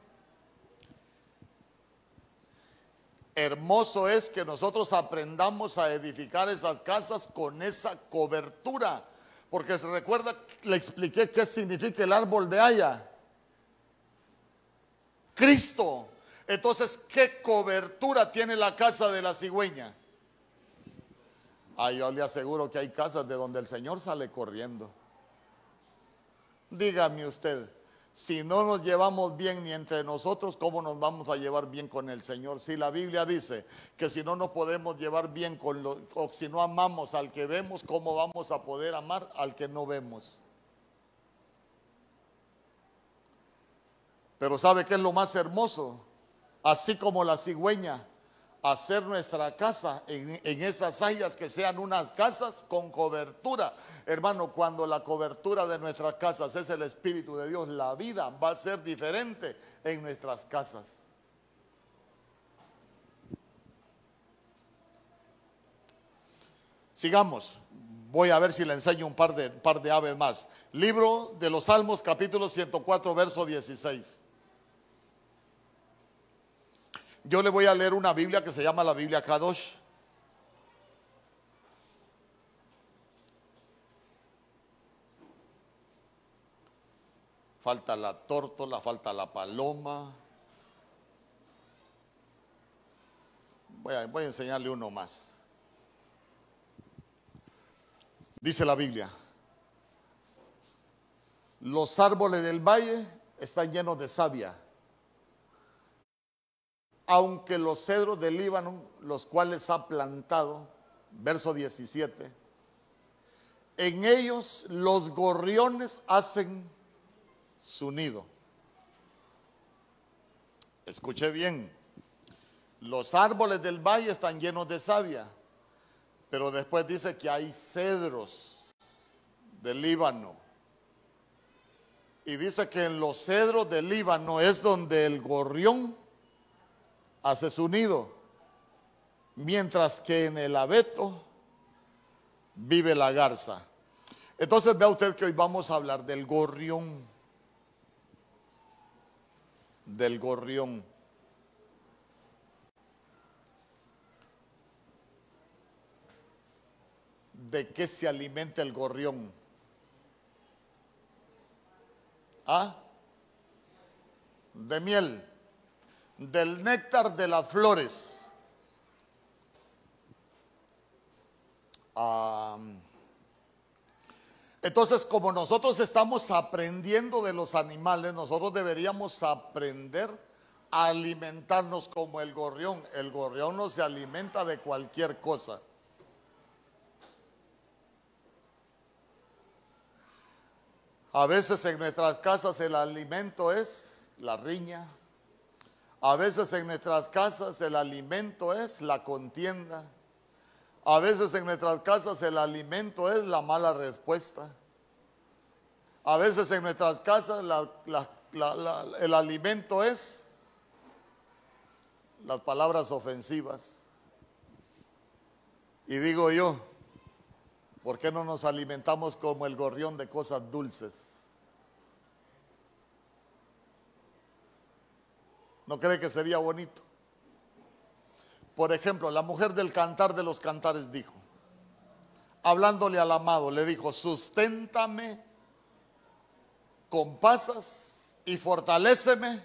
Hermoso es que nosotros aprendamos a edificar esas casas con esa cobertura. Porque se recuerda, le expliqué qué significa el árbol de haya. Cristo. Entonces, ¿qué cobertura tiene la casa de la cigüeña? Ah, yo le aseguro que hay casas de donde el Señor sale corriendo. Dígame usted, si no nos llevamos bien ni entre nosotros, ¿cómo nos vamos a llevar bien con el Señor? Si la Biblia dice que si no nos podemos llevar bien con lo, o si no amamos al que vemos, ¿cómo vamos a poder amar al que no vemos? Pero ¿sabe qué es lo más hermoso? Así como la cigüeña hacer nuestra casa en, esas hayas que sean unas casas con cobertura. Hermano, cuando la cobertura de nuestras casas es el Espíritu de Dios, la vida va a ser diferente en nuestras casas. Sigamos. Voy a ver si le enseño un par de, par de aves más. Libro de los Salmos, capítulo 104, verso 16. Yo le voy a leer una Biblia que se llama la Biblia Kadosh. Falta la tórtola, falta la paloma. Voy a, voy a enseñarle uno más. Dice la Biblia, los árboles del valle están llenos de savia aunque los cedros del Líbano, los cuales ha plantado, verso 17, en ellos los gorriones hacen su nido. Escuche bien, los árboles del valle están llenos de savia, pero después dice que hay cedros del Líbano. Y dice que en los cedros del Líbano es donde el gorrión hace su nido, mientras que en el abeto vive la garza. Entonces vea usted que hoy vamos a hablar del gorrión, del gorrión. ¿De qué se alimenta el gorrión? ¿Ah? De miel del néctar de las flores. entonces, como nosotros estamos aprendiendo de los animales, nosotros deberíamos aprender a alimentarnos como el gorrión. El gorrión no se alimenta de cualquier cosa. A veces en nuestras casas el alimento es la riña, a veces en nuestras casas el alimento es la contienda. A veces en nuestras casas el alimento es la mala respuesta. A veces en nuestras casas el alimento es las palabras ofensivas. Y digo yo, ¿por qué no nos alimentamos como el gorrión de cosas dulces? ¿No cree que sería bonito? Por ejemplo, la mujer del cantar de los cantares dijo, hablándole al amado, le dijo, susténtame con pasas y fortaléceme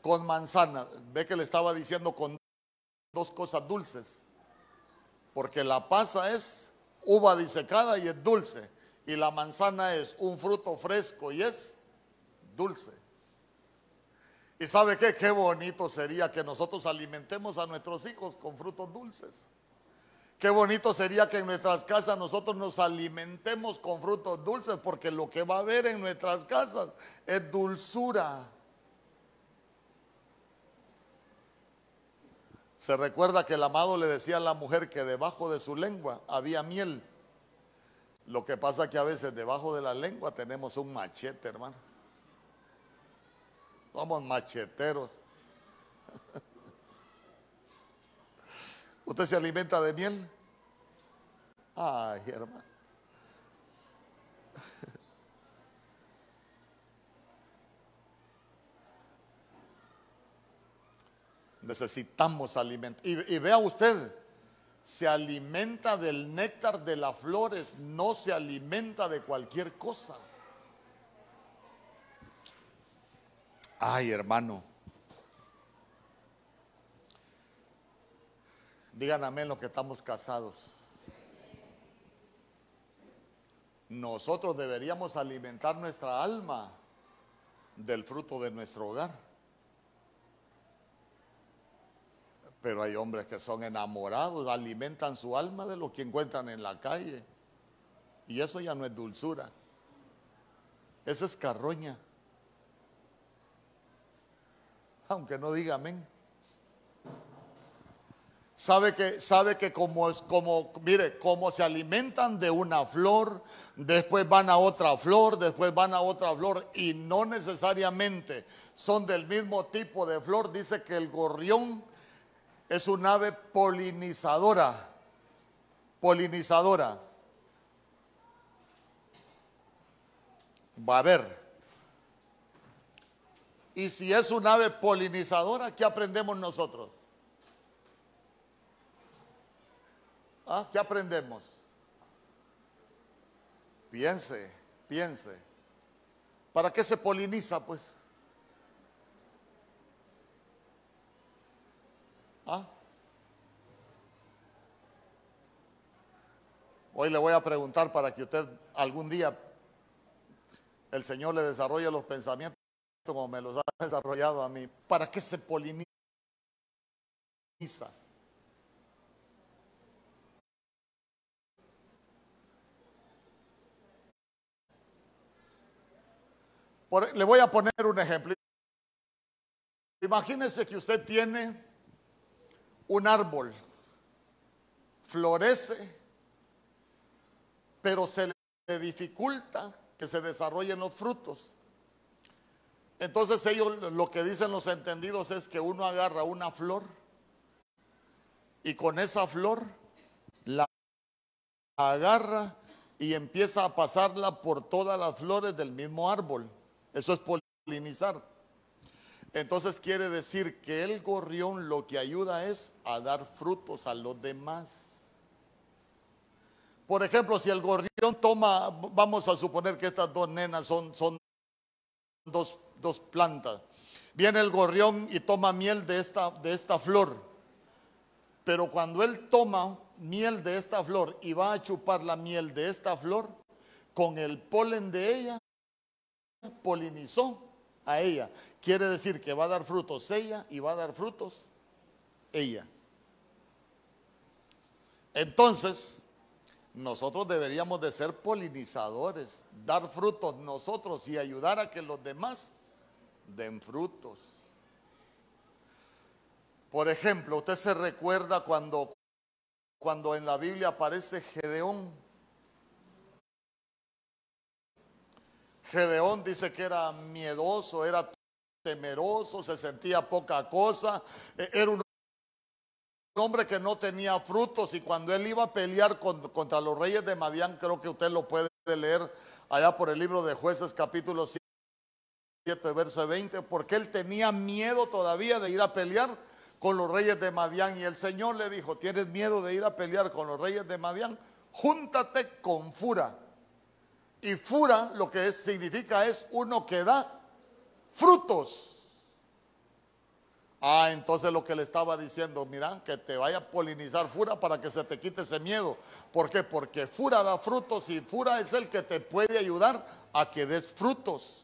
con manzanas. Ve que le estaba diciendo con dos cosas dulces, porque la pasa es uva disecada y es dulce, Y la manzana es un fruto fresco y es dulce. ¿Y sabe qué? Qué bonito sería que nosotros alimentemos a nuestros hijos con frutos dulces. Qué bonito sería que en nuestras casas nosotros nos alimentemos con frutos dulces, porque lo que va a haber en nuestras casas es dulzura. Se recuerda que el amado le decía a la mujer que debajo de su lengua había miel. Lo que pasa que a veces debajo de la lengua tenemos un machete, hermano. Somos macheteros. ¿Usted se alimenta de miel? Ay, hermano. Necesitamos alimentar. Y, y, vea usted, se alimenta del néctar de las flores, no se alimenta de cualquier cosa. Ay, hermano. Digan amén los que estamos casados. Nosotros deberíamos alimentar nuestra alma del fruto de nuestro hogar. Pero hay hombres que son enamorados, alimentan su alma de lo que encuentran en la calle. Y eso ya no es dulzura. Eso es carroña. Aunque no diga amén. Sabe que, sabe que como es como, mire, como se alimentan de una flor, después van a otra flor, después van a otra flor y no necesariamente son del mismo tipo de flor. Dice que el gorrión es un ave polinizadora, polinizadora. Va a ver. Y si es un ave polinizadora, ¿qué aprendemos nosotros? ¿Ah? ¿Qué aprendemos? Piense, piense. ¿Para qué se poliniza, pues? ¿Ah? Hoy le voy a preguntar para que usted algún día el Señor le desarrolle los pensamientos como me los ha desarrollado a mí. ¿Para qué se poliniza? le voy a poner un ejemplo. Imagínese que usted tiene un árbol, florece, pero se le dificulta que se desarrollen los frutos. Entonces ellos lo que dicen los entendidos es que uno agarra una flor y con esa flor la agarra y empieza a pasarla por todas las flores del mismo árbol. Eso es polinizar. Entonces quiere decir que el gorrión lo que ayuda es a dar frutos a los demás. Por ejemplo, si el gorrión toma, vamos a suponer que estas dos nenas son, son dos, dos plantas. Viene el gorrión y toma miel de esta, de esta flor. Pero cuando él toma miel de esta flor y va a chupar la miel de esta flor, con el polen de ella, polinizó a ella. Quiere decir que va a dar frutos ella y va a dar frutos ella. Entonces, nosotros deberíamos de ser polinizadores, dar frutos nosotros y ayudar a que los demás den frutos. Por ejemplo, usted se recuerda cuando, cuando en la Biblia aparece Gedeón. Gedeón dice que era miedoso, era temeroso, se sentía poca cosa, e-, era un hombre que no tenía frutos y cuando él iba a pelear contra los reyes de Madián, creo que usted lo puede leer allá por el libro de jueces capítulo 7, verso 20, porque él tenía miedo todavía de ir a pelear con los reyes de Madián y el Señor le dijo, ¿tienes miedo de ir a pelear con los reyes de Madián? Júntate con Fura y fura lo que significa es uno que da frutos. Ah, entonces lo que le estaba diciendo, mira, que te vaya a polinizar Fura para que se te quite ese miedo. ¿Por qué? Porque Fura da frutos y Fura es el que te puede ayudar a que des frutos.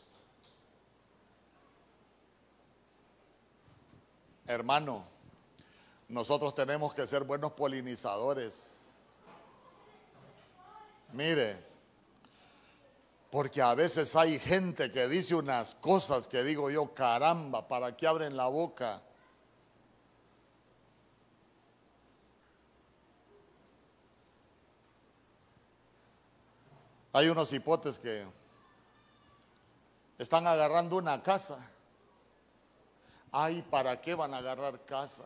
Hermano, nosotros tenemos que ser buenos polinizadores. Mire, porque a veces hay gente que dice unas cosas que digo yo, caramba, ¿para qué abren la boca? Hay unos hipotes que están agarrando una casa. Ay, ¿para qué van a agarrar casa?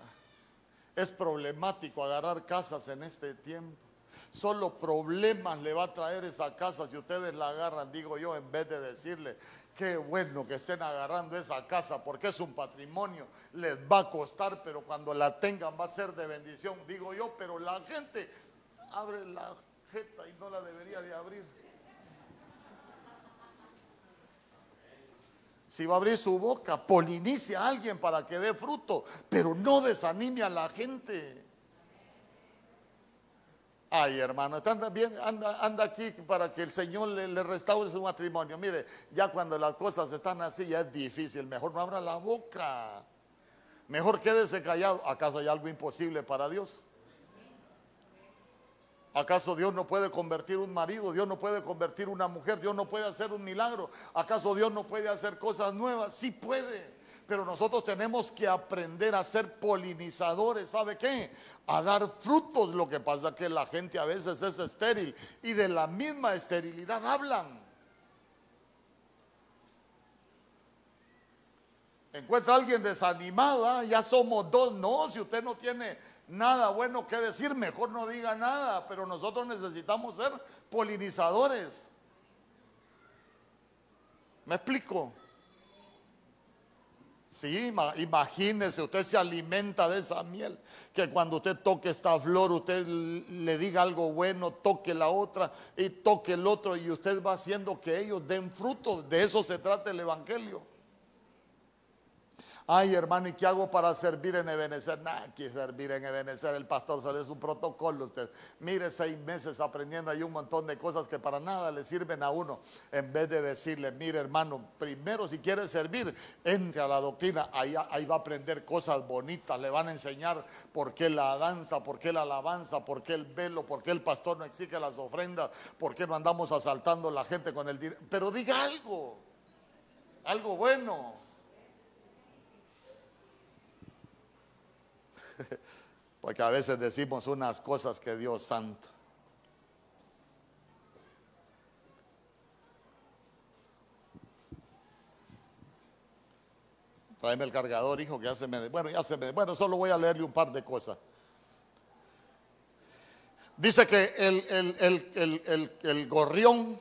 Es problemático agarrar casas en este tiempo. Solo problemas le va a traer esa casa si ustedes la agarran, digo yo, en vez de decirle, qué bueno que estén agarrando esa casa porque es un patrimonio, les va a costar, pero cuando la tengan va a ser de bendición, digo yo, pero la gente abre la jeta y no la debería de abrir. Si va a abrir su boca, polinice a alguien para que dé fruto, pero no desanime a la gente. Ay, hermano, anda bien, anda, anda aquí para que el Señor le, le, restaure su matrimonio. Mire, ya cuando las cosas están así, ya es difícil. Mejor no abra la boca. Mejor quédese callado. ¿Acaso hay algo imposible para Dios? ¿Acaso Dios no puede convertir un marido? ¿Dios no puede convertir una mujer? ¿Dios no puede hacer un milagro? ¿Acaso Dios no puede hacer cosas nuevas? Sí puede. Pero nosotros tenemos que aprender a ser polinizadores. ¿Sabe qué? A dar frutos. Lo que pasa es que la gente a veces es estéril y de la misma esterilidad hablan. Encuentra a alguien desanimado, ah, ya somos dos. No, si usted no tiene nada bueno que decir, mejor no diga nada, pero nosotros necesitamos ser polinizadores. ¿Me explico? Sí, imagínese, usted se alimenta de esa miel, que cuando usted toque esta flor, usted le diga algo bueno, toque la otra y toque el otro y usted va haciendo que ellos den frutos. De eso se trata el Evangelio. Ay, hermano, ¿y qué hago para servir en Ebenezer? Nada, que servir en Ebenezer, el pastor sale un protocolo. Usted mire seis meses aprendiendo ahí un montón de cosas que para nada le sirven a uno. En vez de decirle, mire, hermano, primero si quiere servir, entre a la doctrina. Ahí, ahí va a aprender cosas bonitas. Le van a enseñar por qué la danza, por qué la alabanza, por qué el velo, por qué el pastor no exige las ofrendas, por qué no andamos asaltando a la gente con el dinero. Pero diga algo, algo bueno. Porque a veces decimos unas cosas que Dios santo. Tráeme el cargador, hijo, que ya se me... Bueno, ya se me... Bueno, solo voy a leerle un par de cosas. Dice que el, el, el gorrión,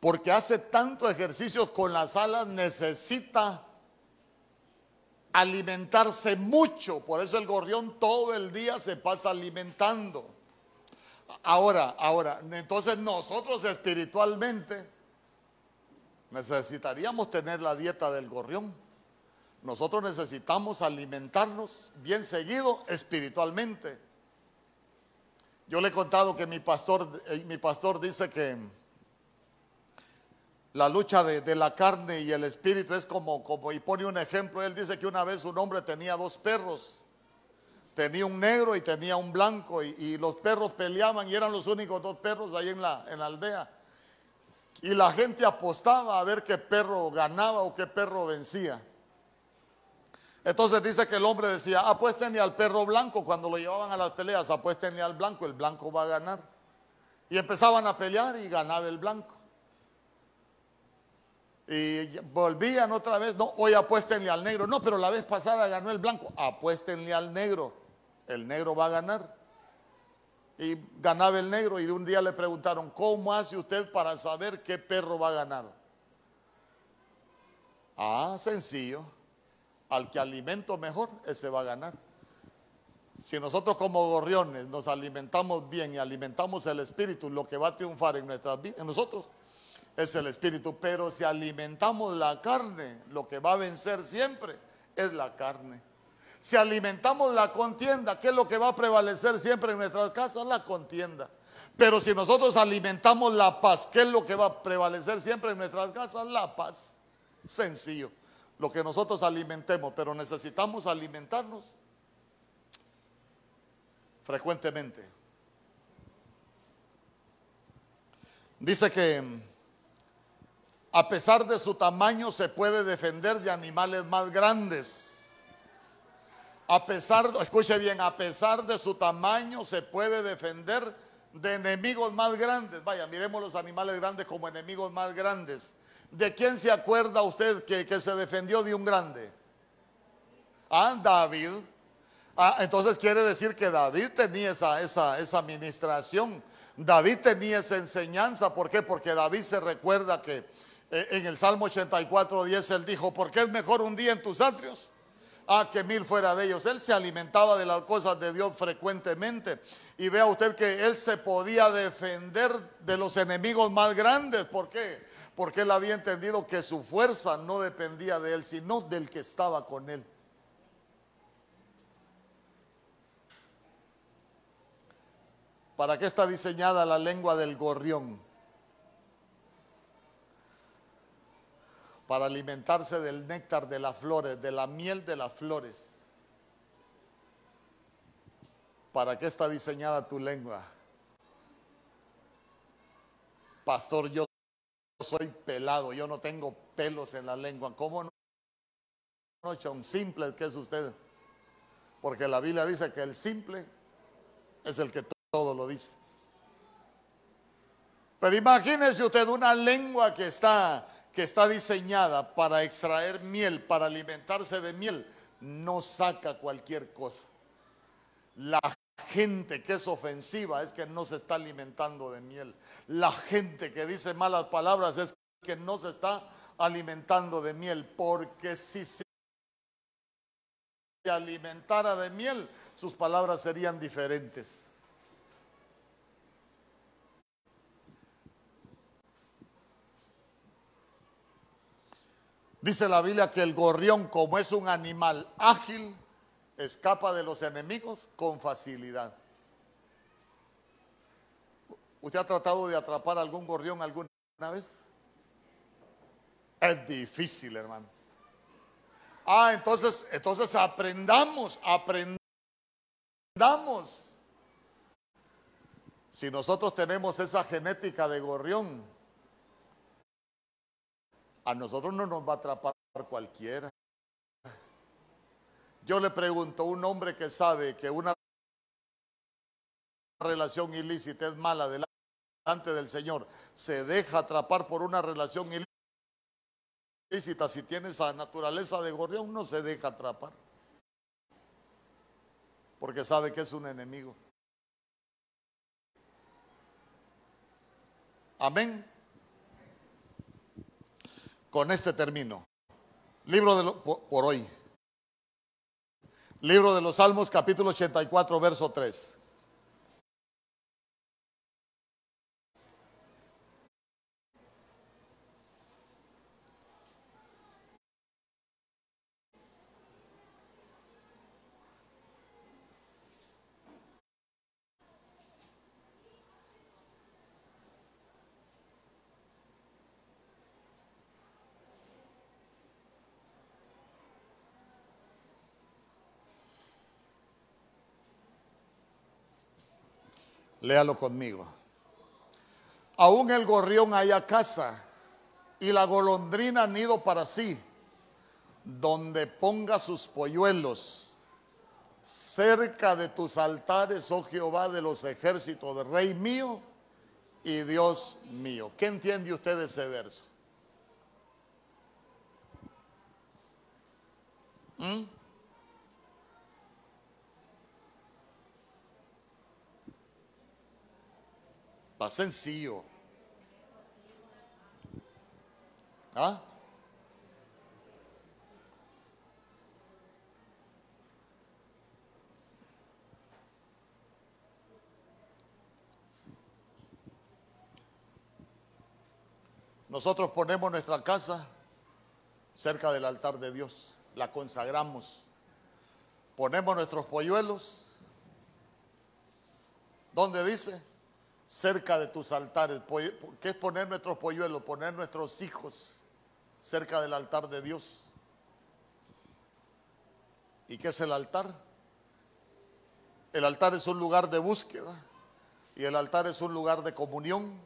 porque hace tanto ejercicio con las alas, necesita alimentarse mucho. Por eso el gorrión todo el día se pasa alimentando. Ahora, ahora, entonces nosotros espiritualmente necesitaríamos tener la dieta del gorrión. Nosotros necesitamos alimentarnos bien seguido espiritualmente. Yo le he contado que mi pastor, eh, mi pastor dice que la lucha de, la carne y el espíritu es como, y pone un ejemplo, él dice que una vez un hombre tenía dos perros, tenía un negro y tenía un blanco, y, los perros peleaban y eran los únicos dos perros ahí en la, en la aldea. Y la gente apostaba a ver qué perro ganaba o qué perro vencía. Entonces dice que el hombre decía, apuéstenle al perro blanco cuando lo llevaban a las peleas, apuéstenle al blanco, el blanco va a ganar. Y empezaban a pelear y ganaba el blanco. Y volvían otra vez, no, hoy apuéstenle al negro. No, pero la vez pasada ganó el blanco. Apuéstenle al negro. El negro va a ganar. Y ganaba el negro y un día le preguntaron, ¿cómo hace usted para saber qué perro va a ganar? Ah, sencillo. Al que alimento mejor, ese va a ganar. Si nosotros como gorriones nos alimentamos bien y alimentamos el espíritu, lo que va a triunfar en nuestras vidas, en nosotros es el espíritu. Pero si alimentamos la carne, lo que va a vencer siempre es la carne. Si alimentamos la contienda, ¿qué es lo que va a prevalecer siempre en nuestras casas? La contienda. Pero si nosotros alimentamos la paz, ¿qué es lo que va a prevalecer siempre en nuestras casas? La paz. Sencillo. Lo que nosotros alimentemos, pero necesitamos alimentarnos frecuentemente. Dice que a pesar de su tamaño se puede defender de animales más grandes. A pesar, escuche bien, a pesar de su tamaño se puede defender de enemigos más grandes. Vaya, miremos los animales grandes como enemigos más grandes. ¿De quién se acuerda usted que, se defendió de un grande? Ah, David. Ah, entonces quiere decir que David tenía esa, esa, esa administración. David tenía esa enseñanza. ¿Por qué? Porque David se recuerda que en el Salmo 84, 10 él dijo, ¿por qué es mejor un día en tus atrios? Ah, que mil fuera de ellos. Él se alimentaba de las cosas de Dios frecuentemente. Y vea usted que él se podía defender de los enemigos más grandes. ¿Por qué? Porque él había entendido que su fuerza no dependía de él, sino del que estaba con él. ¿Para qué está diseñada la lengua del gorrión? Para alimentarse del néctar de las flores, de la miel de las flores. ¿Para qué está diseñada tu lengua? Pastor, yo soy pelado, yo no tengo pelos en la lengua. ¿Cómo no? un simple que es usted. Porque la Biblia dice que el simple es el que todo lo dice. Pero imagínese usted una lengua que está que está diseñada para extraer miel, para alimentarse de miel, no saca cualquier cosa. La gente que es ofensiva es que no se está alimentando de miel. La gente que dice malas palabras es que no se está alimentando de miel, porque si se alimentara de miel, sus palabras serían diferentes. Dice la Biblia que el gorrión, como es un animal ágil, escapa de los enemigos con facilidad. ¿Usted ha tratado de atrapar algún gorrión alguna vez? Es difícil, hermano. Ah, entonces, entonces aprendamos, aprendamos. Si nosotros tenemos esa genética de gorrión, a nosotros no nos va a atrapar cualquiera. Yo le pregunto a un hombre que sabe que una relación ilícita es mala delante del Señor, se deja atrapar por una relación ilícita. Si tiene esa naturaleza de gorrión, no se deja atrapar. Porque sabe que es un enemigo. Amén. Con este término. Libro de por, hoy. Libro de los Salmos, capítulo 84, verso 3. Léalo conmigo. Aún el gorrión haya casa y la golondrina nido para sí, donde ponga sus polluelos, cerca de tus altares, oh Jehová de los ejércitos, de Rey mío y Dios mío. ¿Qué entiende usted de ese verso? ¿Mm? Está sencillo. ¿Ah? Nosotros ponemos nuestra casa cerca del altar de Dios, la consagramos ponemos nuestros polluelos. ¿Dónde dice? Cerca de tus altares. ¿Qué es poner nuestros polluelos? Poner nuestros hijos cerca del altar de Dios. ¿Y qué es el altar? El altar es un lugar de búsqueda y el altar es un lugar de comunión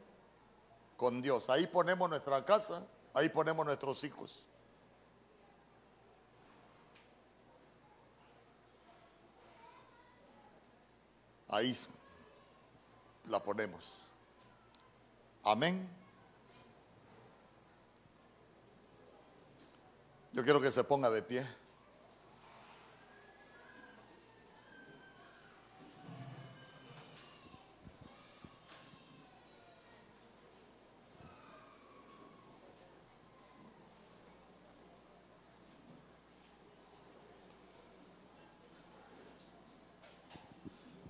con Dios. Ahí ponemos nuestra casa, ahí ponemos nuestros hijos. Ahí la ponemos. Amén. Yo quiero que se ponga de pie.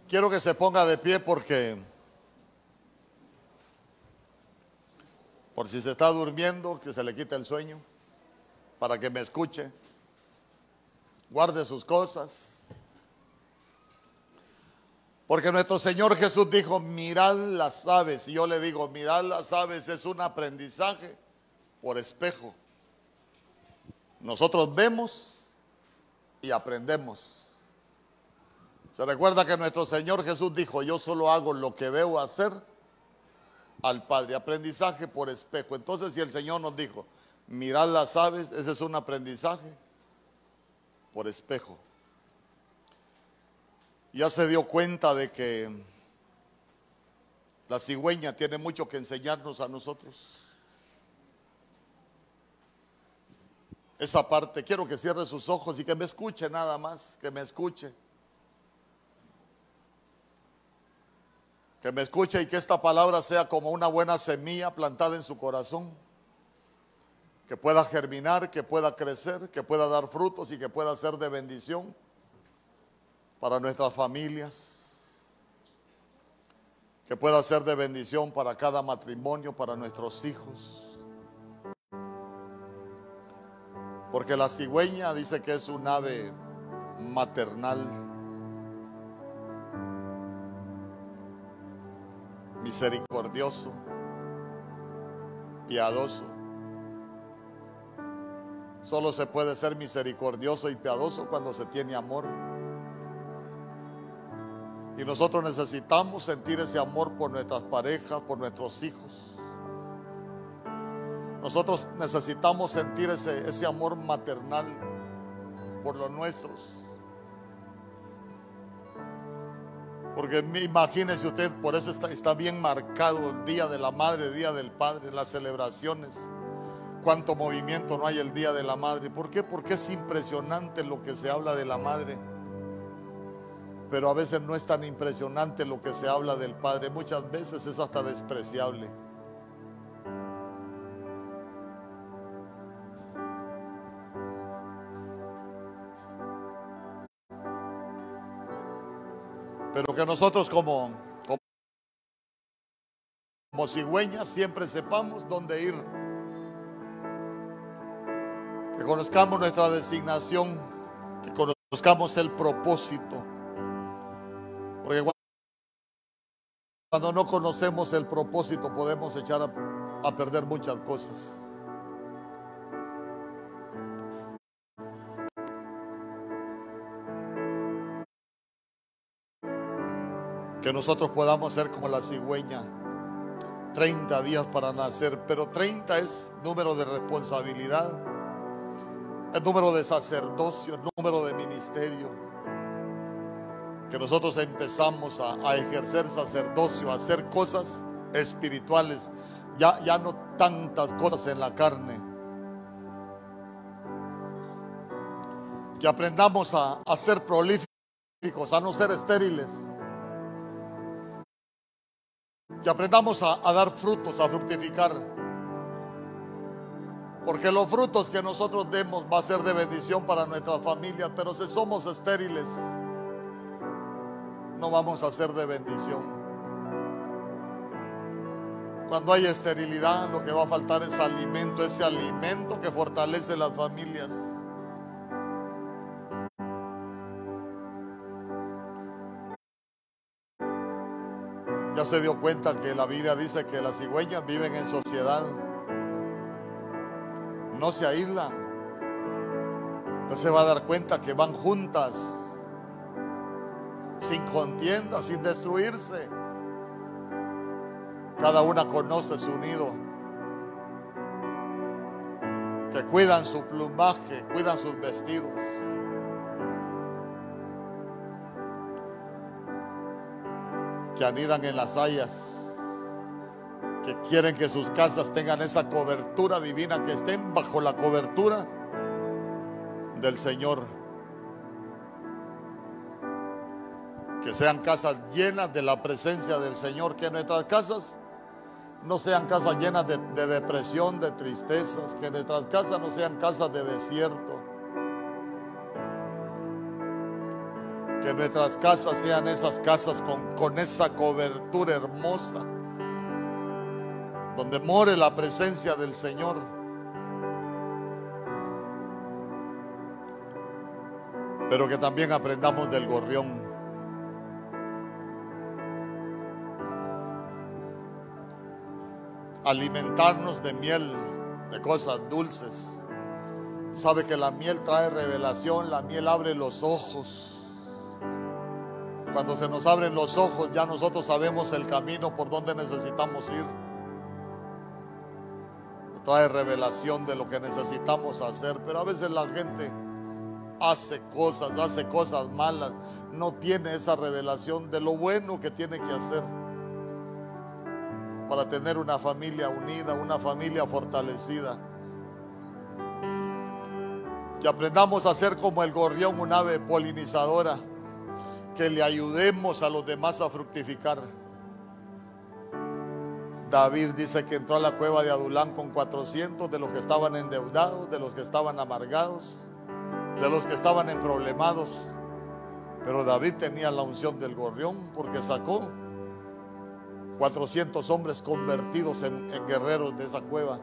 Quiero que se ponga de pie porque, por si se está durmiendo, que se le quite el sueño, para que me escuche, guarde sus cosas. Porque nuestro Señor Jesús dijo, mirad las aves. Y yo le digo, mirad las aves es un aprendizaje por espejo. Nosotros vemos y aprendemos. Se recuerda que nuestro Señor Jesús dijo, yo solo hago lo que veo hacer al Padre. Aprendizaje por espejo. Entonces si el Señor nos dijo, mirad las aves, ese es un aprendizaje por espejo. Ya se dio cuenta de que la cigüeña tiene mucho que enseñarnos a nosotros. Esa parte, quiero que cierre sus ojos y que me escuche nada más, que me escuche. Que me escuche y que esta palabra sea como una buena semilla plantada en su corazón, que pueda germinar, que pueda crecer, que pueda dar frutos y que pueda ser de bendición para nuestras familias, que pueda ser de bendición para cada matrimonio, para nuestros hijos. Porque la cigüeña dice que es un ave maternal misericordioso, piadoso. Solo se puede ser misericordioso y piadoso cuando se tiene amor. Y nosotros necesitamos sentir ese amor por nuestras parejas, por nuestros hijos. Nosotros necesitamos sentir ese, ese amor maternal por los nuestros. Porque imagínese usted, por eso está, está bien marcado el Día de la Madre, el Día del Padre, las celebraciones. Cuánto movimiento no hay el Día de la Madre. ¿Por qué? Porque es impresionante lo que se habla de la Madre. Pero a veces no es tan impresionante lo que se habla del Padre. Muchas veces es hasta despreciable. Pero que nosotros como, como, cigüeñas siempre sepamos dónde ir. Que conozcamos nuestra designación, que conozcamos el propósito. Porque cuando no conocemos el propósito podemos echar a perder muchas cosas. Que nosotros podamos ser como la cigüeña. 30 días para nacer, pero 30 es número de responsabilidad, es número de sacerdocio, número de ministerio. Que nosotros empezamos a, ejercer sacerdocio, a hacer cosas espirituales, ya, ya no tantas cosas en la carne. Que aprendamos a, a ser prolíficos, a no ser estériles que aprendamos a, dar frutos, a fructificar. Porque los frutos que nosotros demos va a ser de bendición para nuestras familias, pero si somos estériles, no vamos a ser de bendición. Cuando hay esterilidad, lo que va a faltar es alimento, ese alimento que fortalece las familias. Ya se dio cuenta que la Biblia dice que las cigüeñas viven en sociedad. No se aíslan. Entonces se va a dar cuenta que van juntas, sin contienda, sin destruirse. Cada una conoce su nido. Que cuidan su plumaje, cuidan sus vestidos. Que anidan en las hayas, que quieren que sus casas tengan esa cobertura divina, que estén bajo la cobertura del Señor. Que sean casas llenas de la presencia del Señor, que nuestras casas no sean casas llenas de, de depresión, de tristezas, que nuestras casas no sean casas de desierto Que nuestras casas sean esas casas con, esa cobertura hermosa, donde more la presencia del Señor. Pero que también aprendamos del gorrión. Alimentarnos de miel, de cosas dulces. Sabe que la miel trae revelación, la miel abre los ojos. Cuando se nos abren los ojos, ya nosotros sabemos el camino por donde necesitamos ir. Trae revelación de lo que necesitamos hacer, pero a veces la gente hace cosas, hace cosas malas, no tiene esa revelación de lo bueno que tiene que hacer para tener una familia unida, una familia fortalecida. Que aprendamos a ser como el gorrión, un ave polinizadora que le ayudemos a los demás a fructificar. David dice que entró a la cueva de Adulán con 400 de los que estaban endeudados, de los que estaban amargados, de los que estaban en problemados. Pero David tenía la unción del gorrión porque sacó 400 hombres convertidos en, en guerreros de esa cueva.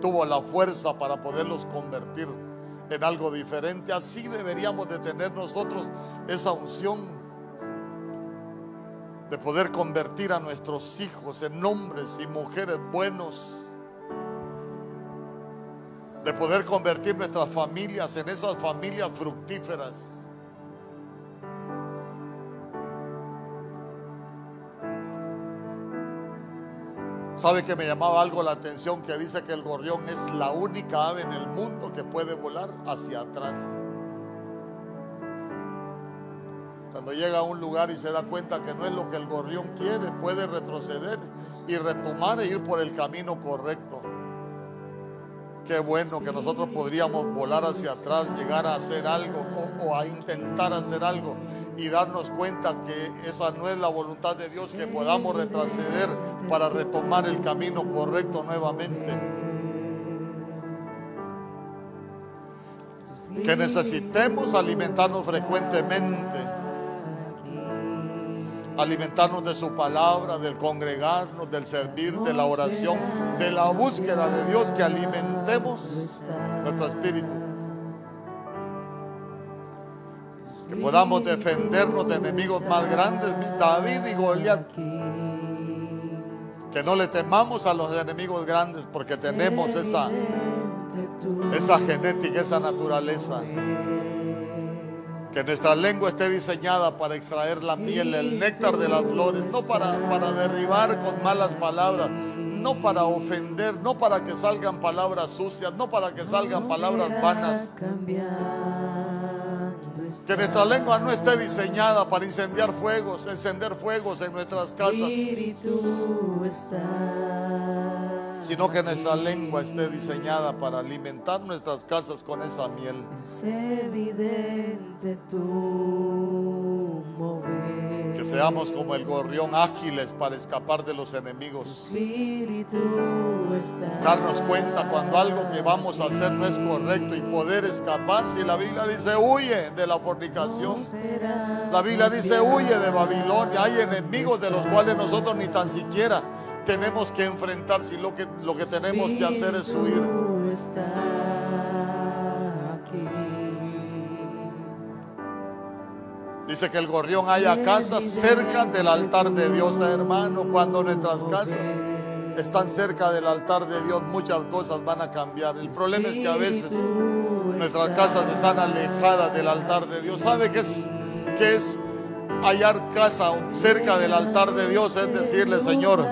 Tuvo la fuerza para poderlos convertir en algo diferente. Así deberíamos de tener nosotros esa unción de poder convertir a nuestros hijos en hombres y mujeres buenos. De poder convertir nuestras familias en esas familias fructíferas. ¿Sabe que me llamaba algo la atención que dice que el gorrión es la única ave en el mundo que puede volar hacia atrás? Cuando llega a un lugar y se da cuenta que no es lo que el gorrión quiere, puede retroceder y retomar e ir por el camino correcto. Qué bueno que nosotros podríamos volar hacia atrás, llegar a hacer algo o, a intentar hacer algo y darnos cuenta que esa no es la voluntad de Dios, que podamos retroceder para retomar el camino correcto nuevamente. Que necesitemos alimentarnos frecuentemente alimentarnos de su palabra, del congregarnos, del servir, de la oración, de la búsqueda de Dios, que alimentemos nuestro espíritu. Que podamos defendernos de enemigos más grandes, David y Goliat. Que no le temamos a los enemigos grandes porque tenemos esa, esa genética, esa naturaleza. Que nuestra lengua esté diseñada para extraer la miel, el néctar de las flores, no para, para derribar con malas palabras, no para ofender, no para que salgan palabras sucias, no para que salgan palabras vanas. Que nuestra lengua no esté diseñada para incendiar fuegos, encender fuegos en nuestras casas sino que nuestra lengua esté diseñada para alimentar nuestras casas con esa miel. evidente tu Que seamos como el gorrión ágiles para escapar de los enemigos. Darnos cuenta cuando algo que vamos a hacer no es correcto y poder escapar. Si la Biblia dice huye de la fornicación, la Biblia dice huye de Babilonia. Hay enemigos de los cuales nosotros ni tan siquiera tenemos que enfrentar, si lo que, lo que tenemos que hacer es huir. Dice que el gorrión haya casas cerca del altar de Dios, hermano. Cuando nuestras casas están cerca del altar de Dios, muchas cosas van a cambiar. El problema es que a veces nuestras casas están alejadas del altar de Dios. ¿Sabe qué es, qué es hallar casa cerca del altar de Dios? Es decirle, Señor,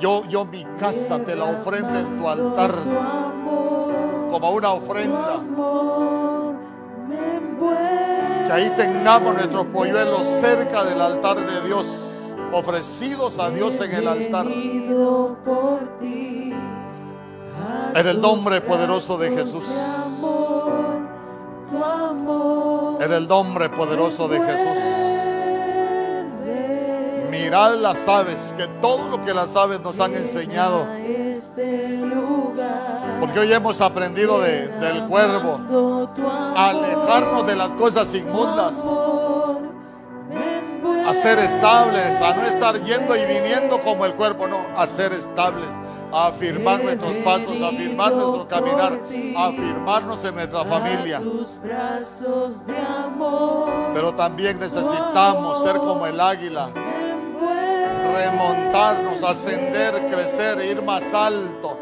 yo, yo mi casa te la ofrendo en tu altar como una ofrenda. Que ahí tengamos nuestros polluelos cerca del altar de Dios, ofrecidos a Dios en el altar. En el nombre poderoso de Jesús. En el nombre poderoso de Jesús. Mirad las aves, que todo lo que las aves nos han enseñado. Porque hoy hemos aprendido del cuervo a alejarnos de las cosas inmundas, a ser estables, a no estar yendo y viniendo como el cuerpo, no, a ser estables, a afirmar nuestros pasos, a afirmar nuestro caminar, a afirmarnos en nuestra familia. Pero también necesitamos ser como el águila remontarnos, ascender, crecer, ir más alto.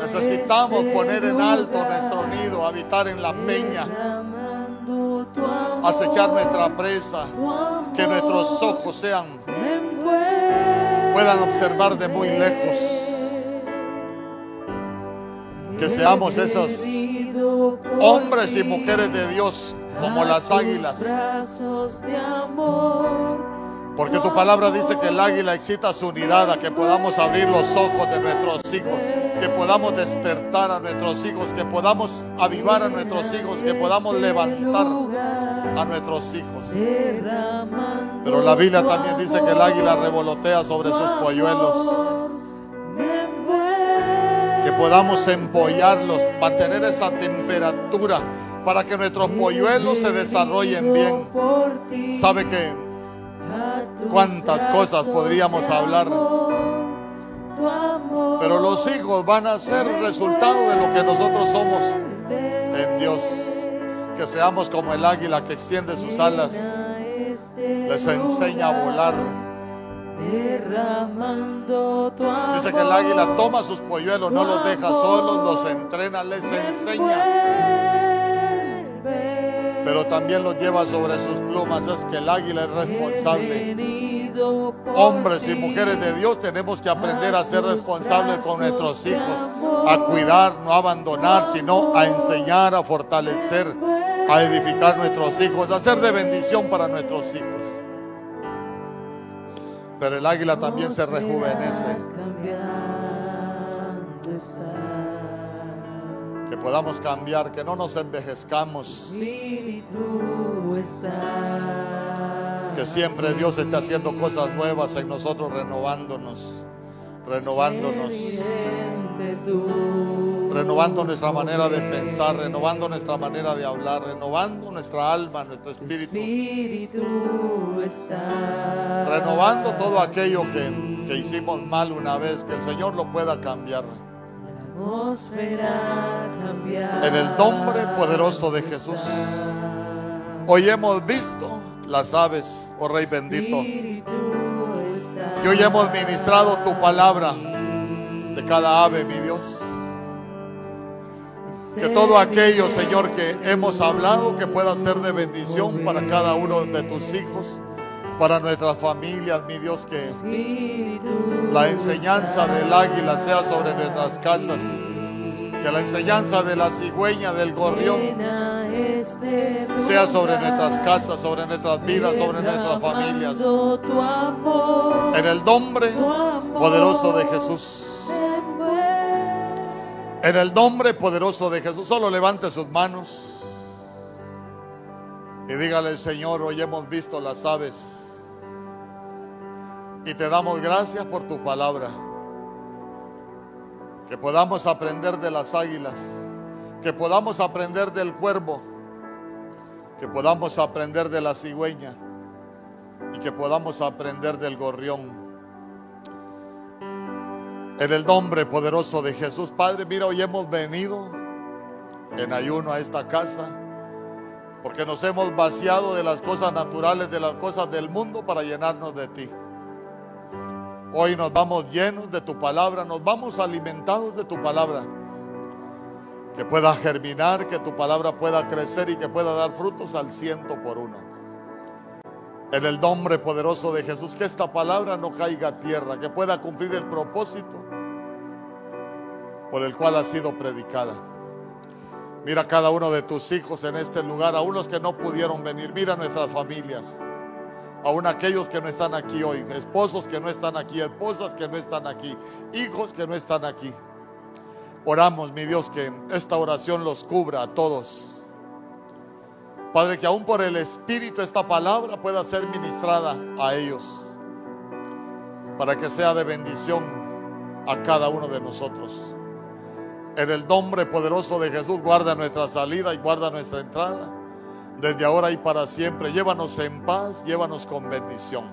Necesitamos poner en alto nuestro nido, habitar en la peña, acechar nuestra presa, que nuestros ojos sean, puedan observar de muy lejos. Que seamos esos hombres y mujeres de Dios como las águilas porque tu palabra dice que el águila excita su unidad, que podamos abrir los ojos de nuestros hijos, que podamos despertar a nuestros hijos, que podamos avivar a nuestros hijos, que podamos levantar a nuestros hijos. Pero la Biblia también dice que el águila revolotea sobre sus polluelos. Que podamos empollarlos, mantener esa temperatura para que nuestros polluelos se desarrollen bien. Sabe que cuántas cosas podríamos hablar. Pero los hijos van a ser resultado de lo que nosotros somos en Dios. Que seamos como el águila que extiende sus alas, les enseña a volar. Dice que el águila toma sus polluelos, no los deja solos, los entrena, les enseña pero también los lleva sobre sus plumas. Es que el águila es responsable. Hombres y mujeres de Dios tenemos que aprender a ser responsables con nuestros hijos, a cuidar, no a abandonar, sino a enseñar, a fortalecer, a edificar nuestros hijos, a ser de bendición para nuestros hijos. Pero el águila también se rejuvenece que podamos cambiar, que no nos envejezcamos. Que siempre Dios esté haciendo cosas nuevas en nosotros, renovándonos, renovándonos, renovando nuestra manera de pensar, renovando nuestra manera de hablar, renovando nuestra alma, nuestro espíritu, renovando todo aquello que, que hicimos mal una vez, que el Señor lo pueda cambiar. En el nombre poderoso de Jesús. Hoy hemos visto las aves, oh Rey bendito. Y hoy hemos ministrado tu palabra de cada ave, mi Dios. Que todo aquello, Señor, que hemos hablado, que pueda ser de bendición para cada uno de tus hijos para nuestras familias, mi Dios, que la enseñanza del águila sea sobre nuestras casas, que la enseñanza de la cigüeña, del gorrión, sea sobre nuestras casas, sobre nuestras vidas, sobre nuestras familias. En el nombre poderoso de Jesús. En el nombre poderoso de Jesús, solo levante sus manos y dígale, Señor, hoy hemos visto las aves y te damos gracias por tu palabra. Que podamos aprender de las águilas. Que podamos aprender del cuervo. Que podamos aprender de la cigüeña. Y que podamos aprender del gorrión. En el nombre poderoso de Jesús, Padre, mira, hoy hemos venido en ayuno a esta casa Porque nos hemos vaciado de las cosas naturales, de las cosas del mundo para llenarnos de ti. Hoy nos vamos llenos de tu palabra, nos vamos alimentados de tu palabra. Que pueda germinar, que tu palabra pueda crecer y que pueda dar frutos al ciento por uno. En el nombre poderoso de Jesús, que esta palabra no caiga a tierra, que pueda cumplir el propósito por el cual ha sido predicada. Mira cada uno de tus hijos en este lugar, aún los que no pudieron venir. Mira nuestras familias, aún aquellos que no están aquí hoy, esposos que no están aquí, esposas que no están aquí, hijos que no están aquí. Oramos, mi Dios, que esta oración los cubra a todos. Padre, que aún por el Espíritu esta palabra pueda ser ministrada a ellos, para que sea de bendición a cada uno de nosotros. En el nombre poderoso de Jesús, guarda nuestra salida y guarda nuestra entrada. Desde ahora y para siempre, llévanos en paz, llévanos con bendición.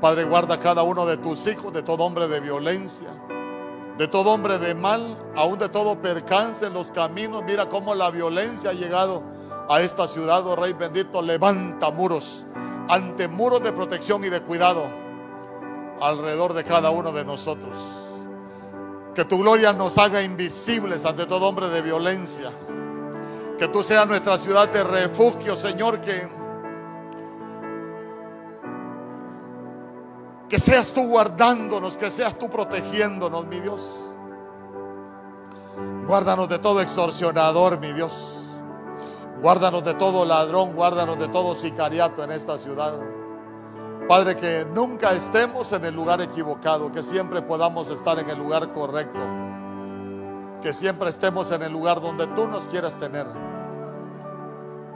Padre, guarda cada uno de tus hijos de todo hombre de violencia, de todo hombre de mal, aún de todo percance en los caminos. Mira cómo la violencia ha llegado a esta ciudad, oh Rey bendito. Levanta muros, ante muros de protección y de cuidado alrededor de cada uno de nosotros. Que tu gloria nos haga invisibles ante todo hombre de violencia. Que tú seas nuestra ciudad de refugio, Señor, que, que seas tú guardándonos, que seas tú protegiéndonos, mi Dios. Guárdanos de todo extorsionador, mi Dios. Guárdanos de todo ladrón, guárdanos de todo sicariato en esta ciudad. Padre, que nunca estemos en el lugar equivocado, que siempre podamos estar en el lugar correcto, que siempre estemos en el lugar donde tú nos quieras tener.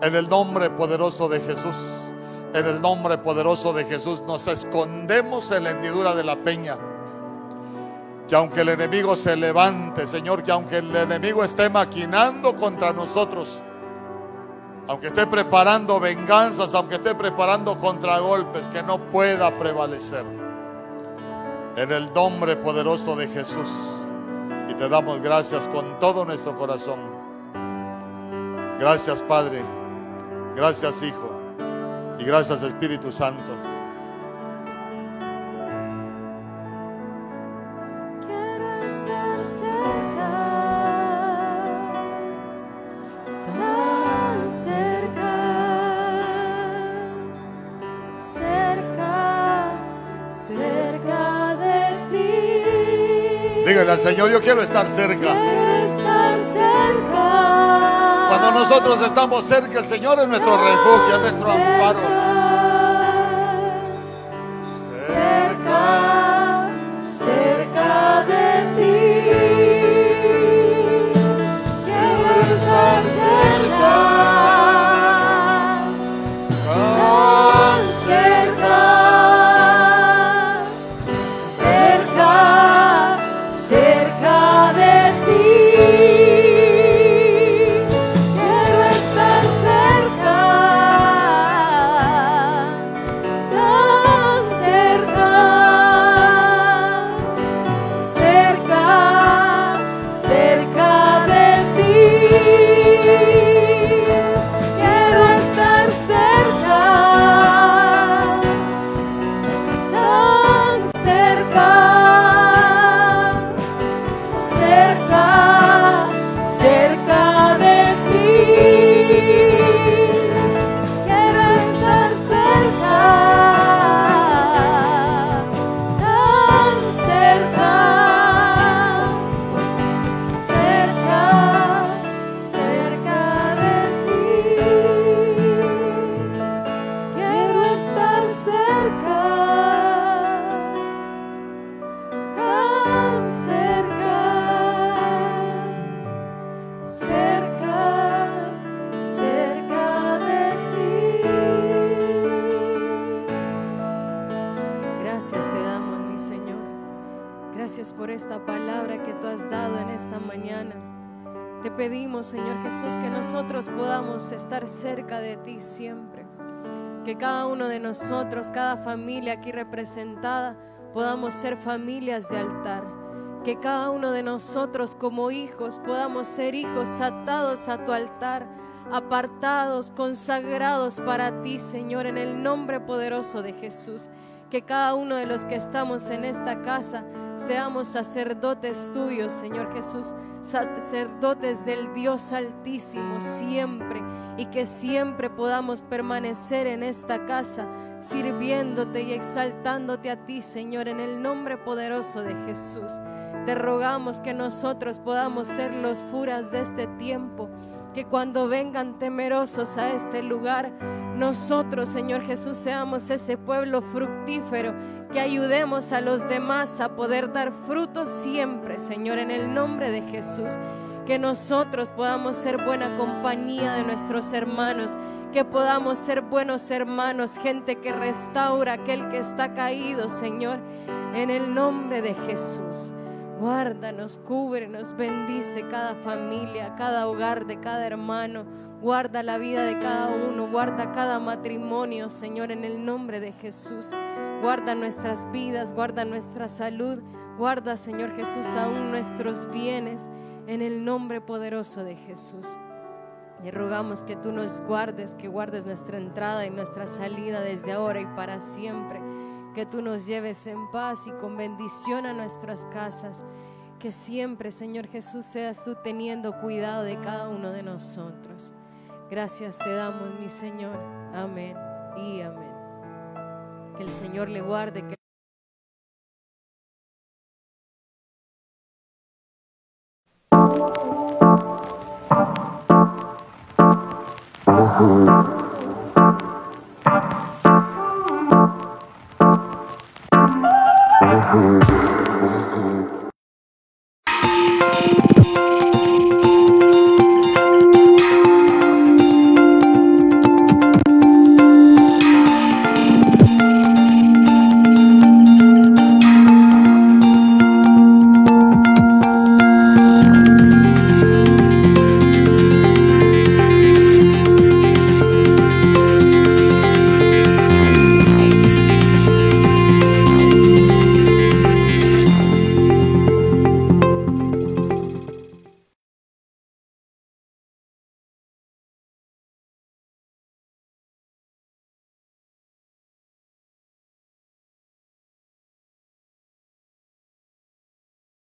En el nombre poderoso de Jesús, en el nombre poderoso de Jesús, nos escondemos en la hendidura de la peña. Que aunque el enemigo se levante, Señor, que aunque el enemigo esté maquinando contra nosotros, aunque esté preparando venganzas, aunque esté preparando contragolpes, que no pueda prevalecer. En el nombre poderoso de Jesús. Y te damos gracias con todo nuestro corazón. Gracias Padre. Gracias Hijo. Y gracias Espíritu Santo. Quiero estar cerca, tan cerca, cerca, cerca de ti. Dígale al Señor, yo quiero estar cerca. Cuando nosotros estamos cerca, el Señor es nuestro refugio, es nuestro amparo. Mi Señor. Gracias por esta palabra que tú has dado en esta mañana. Te pedimos, Señor Jesús, que nosotros podamos estar cerca de ti siempre. Que cada uno de nosotros, cada familia aquí representada, podamos ser familias de altar. que cada uno de nosotros como hijos podamos ser hijos atados a tu altar, apartados, consagrados para ti, Señor, en el nombre poderoso de Jesús. Que cada uno de los que estamos en esta casa seamos sacerdotes tuyos, Señor Jesús, sacerdotes del Dios Altísimo siempre y que siempre podamos permanecer en esta casa sirviéndote y exaltándote a ti, Señor, en el nombre poderoso de Jesús. Te rogamos que nosotros podamos ser los furas de este tiempo que cuando vengan temerosos a este lugar, nosotros, Señor Jesús, seamos ese pueblo fructífero, que ayudemos a los demás a poder dar frutos siempre, Señor, en el nombre de Jesús. Que nosotros podamos ser buena compañía de nuestros hermanos, que podamos ser buenos hermanos, gente que restaura aquel que está caído, Señor, en el nombre de Jesús. Guárdanos, cúbrenos, bendice cada familia, cada hogar de cada hermano. Guarda la vida de cada uno, guarda cada matrimonio, Señor, en el nombre de Jesús. Guarda nuestras vidas, guarda nuestra salud, guarda, Señor Jesús, aún nuestros bienes, en el nombre poderoso de Jesús. Y rogamos que tú nos guardes, que guardes nuestra entrada y nuestra salida desde ahora y para siempre que tú nos lleves en paz y con bendición a nuestras casas. Que siempre, Señor Jesús, seas tú teniendo cuidado de cada uno de nosotros. Gracias te damos, mi Señor. Amén y amén. Que el Señor le guarde. Que